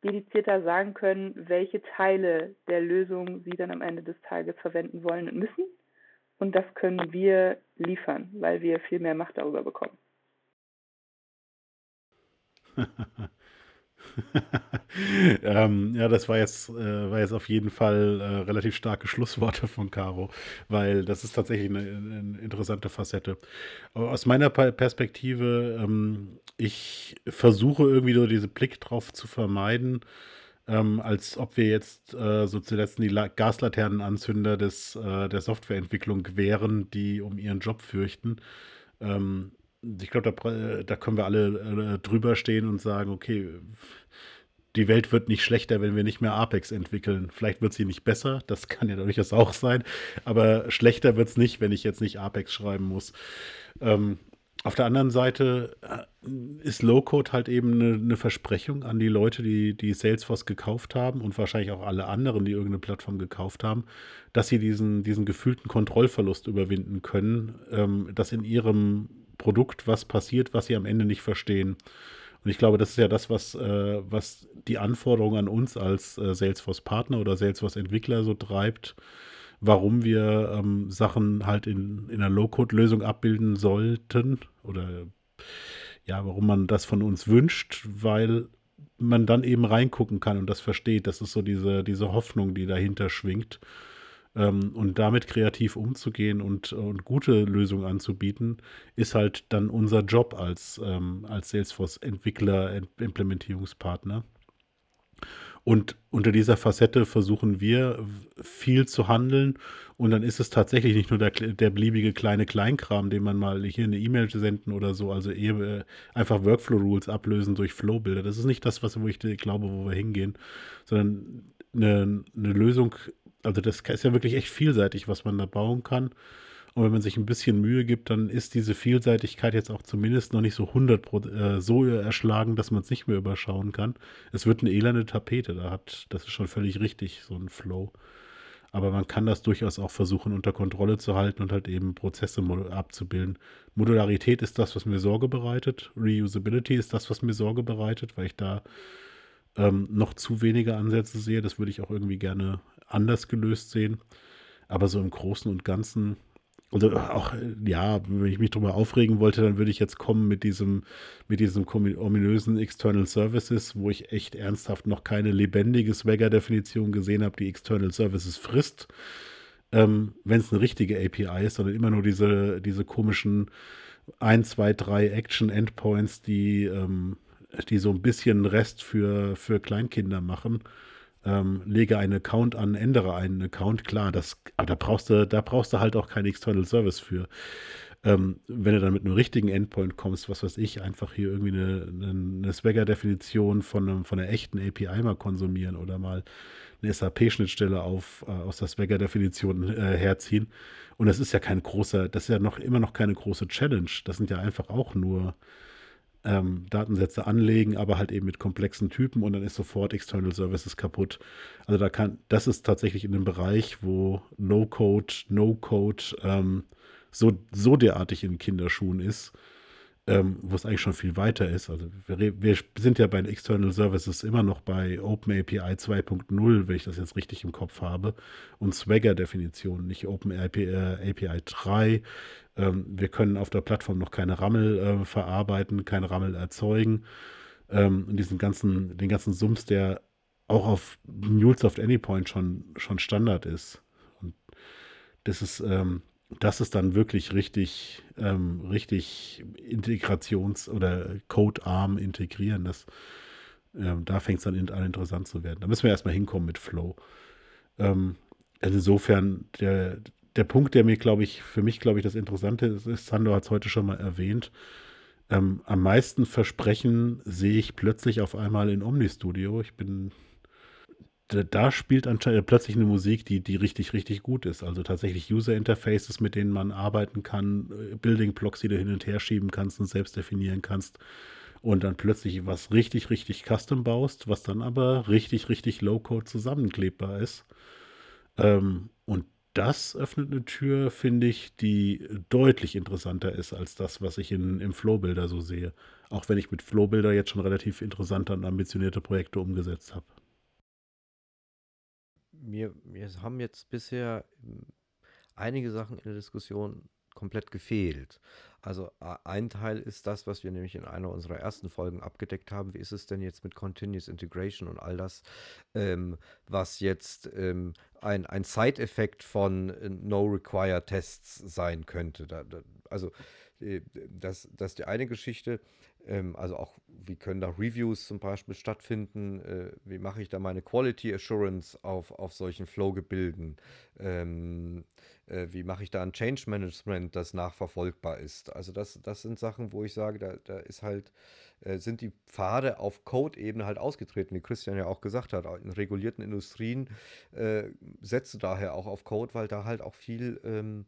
dedizierter sagen können, welche Teile der Lösung sie dann am Ende des Tages verwenden wollen und müssen. Und das können wir liefern, weil wir viel mehr Macht darüber bekommen. ähm, ja, das war jetzt, äh, war jetzt auf jeden Fall äh, relativ starke Schlussworte von Caro, weil das ist tatsächlich eine, eine interessante Facette. Aus meiner Perspektive, ähm, ich versuche irgendwie so diesen Blick drauf zu vermeiden, ähm, als ob wir jetzt äh, so zuletzt die La Gaslaternenanzünder des, äh, der Softwareentwicklung wären, die um ihren Job fürchten. Ähm, ich glaube, da, da, können wir alle äh, drüber stehen und sagen, okay, die Welt wird nicht schlechter, wenn wir nicht mehr Apex entwickeln. Vielleicht wird sie nicht besser, das kann ja durchaus auch sein, aber schlechter wird es nicht, wenn ich jetzt nicht Apex schreiben muss. Ähm, auf der anderen Seite äh, ist Low-Code halt eben eine, eine, Versprechung an die Leute, die, die Salesforce gekauft haben und wahrscheinlich auch alle anderen, die irgendeine Plattform gekauft haben, dass sie diesen, diesen gefühlten Kontrollverlust überwinden können, ähm, dass in ihrem Produkt was passiert, was sie am Ende nicht verstehen. Und ich glaube, das ist ja das, was, äh, was die Anforderungen an uns als äh, Salesforce-Partner oder Salesforce-Entwickler so treibt, warum wir ähm, Sachen halt in, in einer Low-Code-Lösung abbilden sollten oder ja, warum man das von uns wünscht, weil man dann eben reingucken kann und das versteht. Das ist so diese, diese Hoffnung, die dahinter schwingt. Ähm, und damit kreativ umzugehen und, und gute Lösungen anzubieten, ist halt dann unser Job als, ähm, als Salesforce-Entwickler, Implementierungspartner. Und unter dieser Facette versuchen wir viel zu handeln. Und dann ist es tatsächlich nicht nur der, der beliebige kleine Kleinkram, den man mal hier eine E-Mail senden oder so, also eher äh, einfach Workflow-Rules ablösen durch Flow-Bilder. Das ist nicht das, was wo ich glaube, wo wir hingehen, sondern eine, eine Lösung also das ist ja wirklich echt vielseitig, was man da bauen kann. Und wenn man sich ein bisschen Mühe gibt, dann ist diese Vielseitigkeit jetzt auch zumindest noch nicht so 100 Pro, äh, so erschlagen, dass man es nicht mehr überschauen kann. Es wird eine elende Tapete, da hat, das ist schon völlig richtig, so ein Flow. Aber man kann das durchaus auch versuchen, unter Kontrolle zu halten und halt eben Prozesse abzubilden. Modularität ist das, was mir Sorge bereitet. Reusability ist das, was mir Sorge bereitet, weil ich da ähm, noch zu wenige Ansätze sehe. Das würde ich auch irgendwie gerne anders gelöst sehen. Aber so im Großen und Ganzen also auch, ja, wenn ich mich drüber aufregen wollte, dann würde ich jetzt kommen mit diesem, mit diesem ominösen External Services, wo ich echt ernsthaft noch keine lebendige Swagger-Definition gesehen habe, die External Services frisst. Ähm, wenn es eine richtige API ist, sondern immer nur diese, diese komischen 1, 2, 3 Action-Endpoints, die, ähm, die so ein bisschen Rest für, für Kleinkinder machen ähm, lege einen Account an, ändere einen Account, klar, das, aber da brauchst du, da brauchst du halt auch keinen External Service für. Ähm, wenn du dann mit einem richtigen Endpoint kommst, was weiß ich, einfach hier irgendwie eine, eine, Swagger-Definition von, von einer echten API mal konsumieren oder mal eine SAP-Schnittstelle äh, aus der Swagger-Definition äh, herziehen. Und das ist ja kein großer, das ist ja noch immer noch keine große Challenge. Das sind ja einfach auch nur ähm, Datensätze anlegen, aber halt eben mit komplexen Typen und dann ist sofort External Services kaputt. Also da kann, das ist tatsächlich in einem Bereich, wo No-Code, No-Code ähm, so, so derartig in Kinderschuhen ist, ähm, wo es eigentlich schon viel weiter ist. Also wir, wir, sind ja bei den External Services immer noch bei OpenAPI 2.0, wenn ich das jetzt richtig im Kopf habe, und Swagger-Definitionen, nicht OpenAPI äh, API 3. Ähm, wir können auf der Plattform noch keine Rammel äh, verarbeiten, keine Rammel erzeugen. Ähm, und diesen ganzen, den ganzen Sums, der auch auf MuleSoft Anypoint schon, schon Standard ist. Und das ist, ähm, das ist dann wirklich richtig, ähm, richtig Integrations- oder Code-arm integrieren. Das, ähm, da fängt es dann an interessant zu werden. Da müssen wir erstmal hinkommen mit Flow. Ähm, also insofern, der, der Punkt, der mir, glaube ich, für mich, glaube ich, das Interessante ist, ist Sando hat es heute schon mal erwähnt, ähm, am meisten Versprechen sehe ich plötzlich auf einmal in Omni Studio. Ich bin, da, spielt anscheinend plötzlich eine Musik, die, die richtig, richtig gut ist. Also tatsächlich User Interfaces, mit denen man arbeiten kann, äh, Building Blocks, die du hin und her schieben kannst und selbst definieren kannst. Und dann plötzlich was richtig, richtig custom baust, was dann aber richtig, richtig Low-Code zusammenklebbar ist. Ähm, das öffnet eine Tür, finde ich, die deutlich interessanter ist als das, was ich in, im Flowbuilder so sehe. Auch wenn ich mit Flowbuilder jetzt schon relativ interessante und ambitionierte Projekte umgesetzt habe. Wir, wir haben jetzt bisher hm, einige Sachen in der Diskussion komplett gefehlt. Also ein Teil ist das, was wir nämlich in einer unserer ersten Folgen abgedeckt haben. Wie ist es denn jetzt mit Continuous Integration und all das, ähm, was jetzt ähm, ein, ein Side-Effekt von äh, No-Require-Tests sein könnte? Da, da, also äh, das, das ist die eine Geschichte. Ähm, also auch, wie können da Reviews zum Beispiel stattfinden? Äh, wie mache ich da meine Quality Assurance auf, auf solchen Flow-Gebilden? Ähm, äh, wie mache ich da ein Change Management, das nachverfolgbar ist? Also das, das sind Sachen, wo ich sage, da, da ist halt, äh, sind die Pfade auf Code-Ebene halt ausgetreten, wie Christian ja auch gesagt hat. In regulierten Industrien äh, setzt du daher auch auf Code, weil da halt auch viel ähm,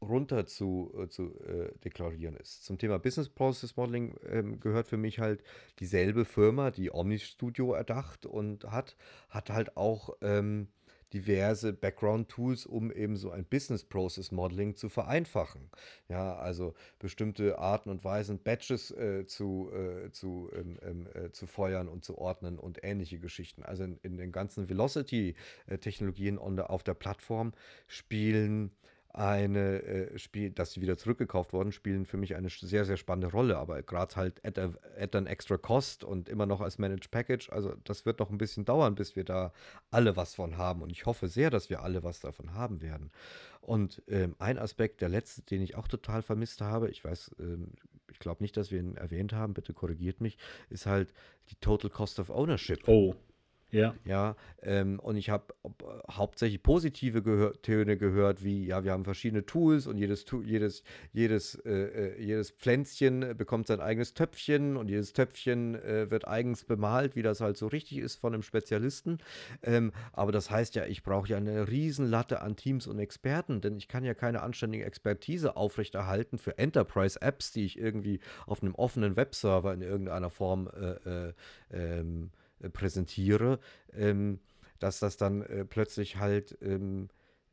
runter zu, äh, zu äh, deklarieren ist. Zum Thema Business Process Modeling ähm, gehört für mich halt dieselbe Firma, die Omni Studio erdacht und hat, hat halt auch ähm, diverse Background-Tools, um eben so ein Business Process Modeling zu vereinfachen. Ja, also bestimmte Arten und Weisen, Batches äh, zu, äh, zu, ähm, ähm äh, zu feuern und zu ordnen und ähnliche Geschichten. Also in, in den ganzen Velocity-Technologien äh, auf der Plattform spielen eine äh, Spiel, dass sie wieder zurückgekauft wurden, spielen für mich eine sehr, sehr spannende Rolle. Aber gerade halt at, a, at an extra cost und immer noch als Managed Package. Also das wird noch ein bisschen dauern, bis wir da alle was von haben. Und ich hoffe sehr, dass wir alle was davon haben werden. Und ähm, ein Aspekt, der letzte, den ich auch total vermisst habe, ich weiß, ähm, ich glaube nicht, dass wir ihn erwähnt haben, bitte korrigiert mich, ist halt die Total Cost of Ownership. Oh. Ja. Ja, ähm, und ich habe hauptsächlich positive gehör Töne gehört, wie, ja, wir haben verschiedene Tools und jedes, jedes, jedes, äh, äh, jedes Pflänzchen bekommt sein eigenes Töpfchen und jedes Töpfchen äh, wird eigens bemalt, wie das halt so richtig ist von einem Spezialisten. Ähm, aber das heißt ja, ich brauche ja eine Riesenlatte an Teams und Experten, denn ich kann ja keine anständige Expertise aufrechterhalten für Enterprise-Apps, die ich irgendwie auf einem offenen Webserver in irgendeiner Form äh, äh ähm, äh, präsentiere, ähm, dass das dann äh, plötzlich halt ähm,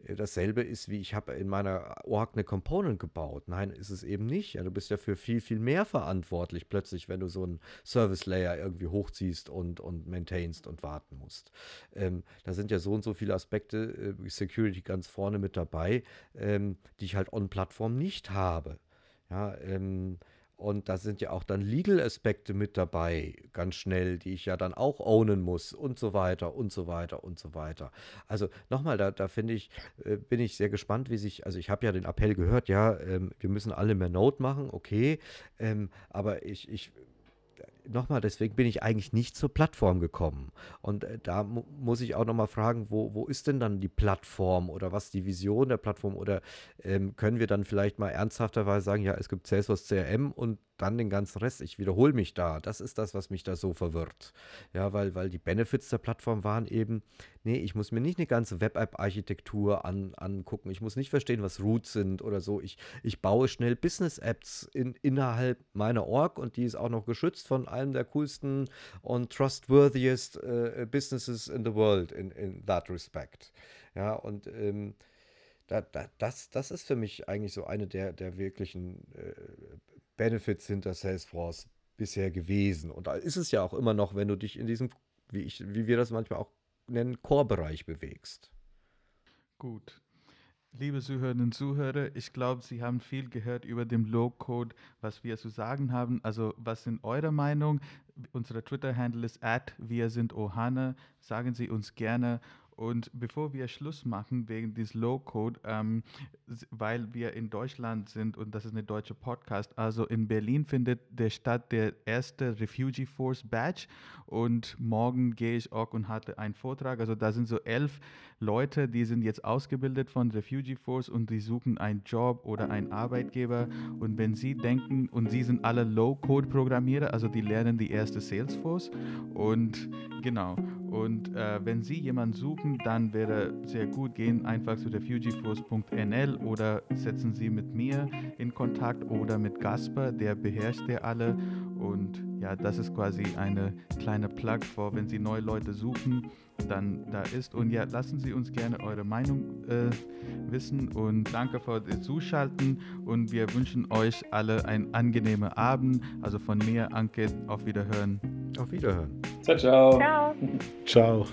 äh, dasselbe ist, wie ich habe in meiner Org eine Component gebaut. Nein, ist es eben nicht. Ja, du bist ja für viel, viel mehr verantwortlich plötzlich, wenn du so einen Service Layer irgendwie hochziehst und, und maintainst und warten musst. Ähm, da sind ja so und so viele Aspekte, äh, Security ganz vorne mit dabei, ähm, die ich halt on-Plattform nicht habe. Ja, ähm, und da sind ja auch dann Legal-Aspekte mit dabei, ganz schnell, die ich ja dann auch ownen muss und so weiter und so weiter und so weiter. Also nochmal, da, da finde ich, äh, bin ich sehr gespannt, wie sich, also ich habe ja den Appell gehört, ja, ähm, wir müssen alle mehr Node machen, okay, ähm, aber ich, ich nochmal, deswegen bin ich eigentlich nicht zur Plattform gekommen. Und äh, da mu muss ich auch nochmal fragen, wo, wo ist denn dann die Plattform oder was die Vision der Plattform oder ähm, können wir dann vielleicht mal ernsthafterweise sagen, ja, es gibt Salesforce CRM und dann den ganzen Rest. Ich wiederhole mich da. Das ist das, was mich da so verwirrt. Ja, weil, weil die Benefits der Plattform waren eben, nee, ich muss mir nicht eine ganze Web-App-Architektur an, angucken. Ich muss nicht verstehen, was Roots sind oder so. Ich, ich baue schnell Business-Apps in, innerhalb meiner Org und die ist auch noch geschützt von einem der coolsten und trustworthiest äh, Businesses in the world in, in that respect. Ja, und ähm, da, da, das, das ist für mich eigentlich so eine der, der wirklichen äh, Benefits hinter Salesforce bisher gewesen. Und da ist es ja auch immer noch, wenn du dich in diesem, wie, ich, wie wir das manchmal auch nennen, Core-Bereich bewegst. Gut. Liebe Zuhörerinnen und Zuhörer, ich glaube, Sie haben viel gehört über den Low-Code, was wir zu sagen haben. Also, was sind eure Meinung? Unser Twitter-Handle ist at wir sind Ohana. Sagen Sie uns gerne. Und bevor wir Schluss machen wegen des Low-Code, ähm, weil wir in Deutschland sind und das ist eine deutsche Podcast, also in Berlin findet der statt der erste Refugee Force Badge und morgen gehe ich auch und hatte einen Vortrag. Also da sind so elf Leute, die sind jetzt ausgebildet von Refugee Force und die suchen einen Job oder einen Arbeitgeber. Und wenn sie denken, und sie sind alle Low-Code-Programmierer, also die lernen die erste Salesforce und genau. Und äh, wenn Sie jemanden suchen, dann wäre sehr gut, gehen einfach zu refugeeforce.nl oder setzen Sie mit mir in Kontakt oder mit Gasper, der beherrscht der alle. Und ja, das ist quasi eine kleine Plug vor, wenn Sie neue Leute suchen, dann da ist. Und ja, lassen Sie uns gerne eure Meinung äh, wissen und danke für das Zuschalten und wir wünschen euch alle einen angenehmen Abend. Also von mir, Anke, auf Wiederhören. Auf Wiederhören. Ciao, ciao. Ciao. Ciao.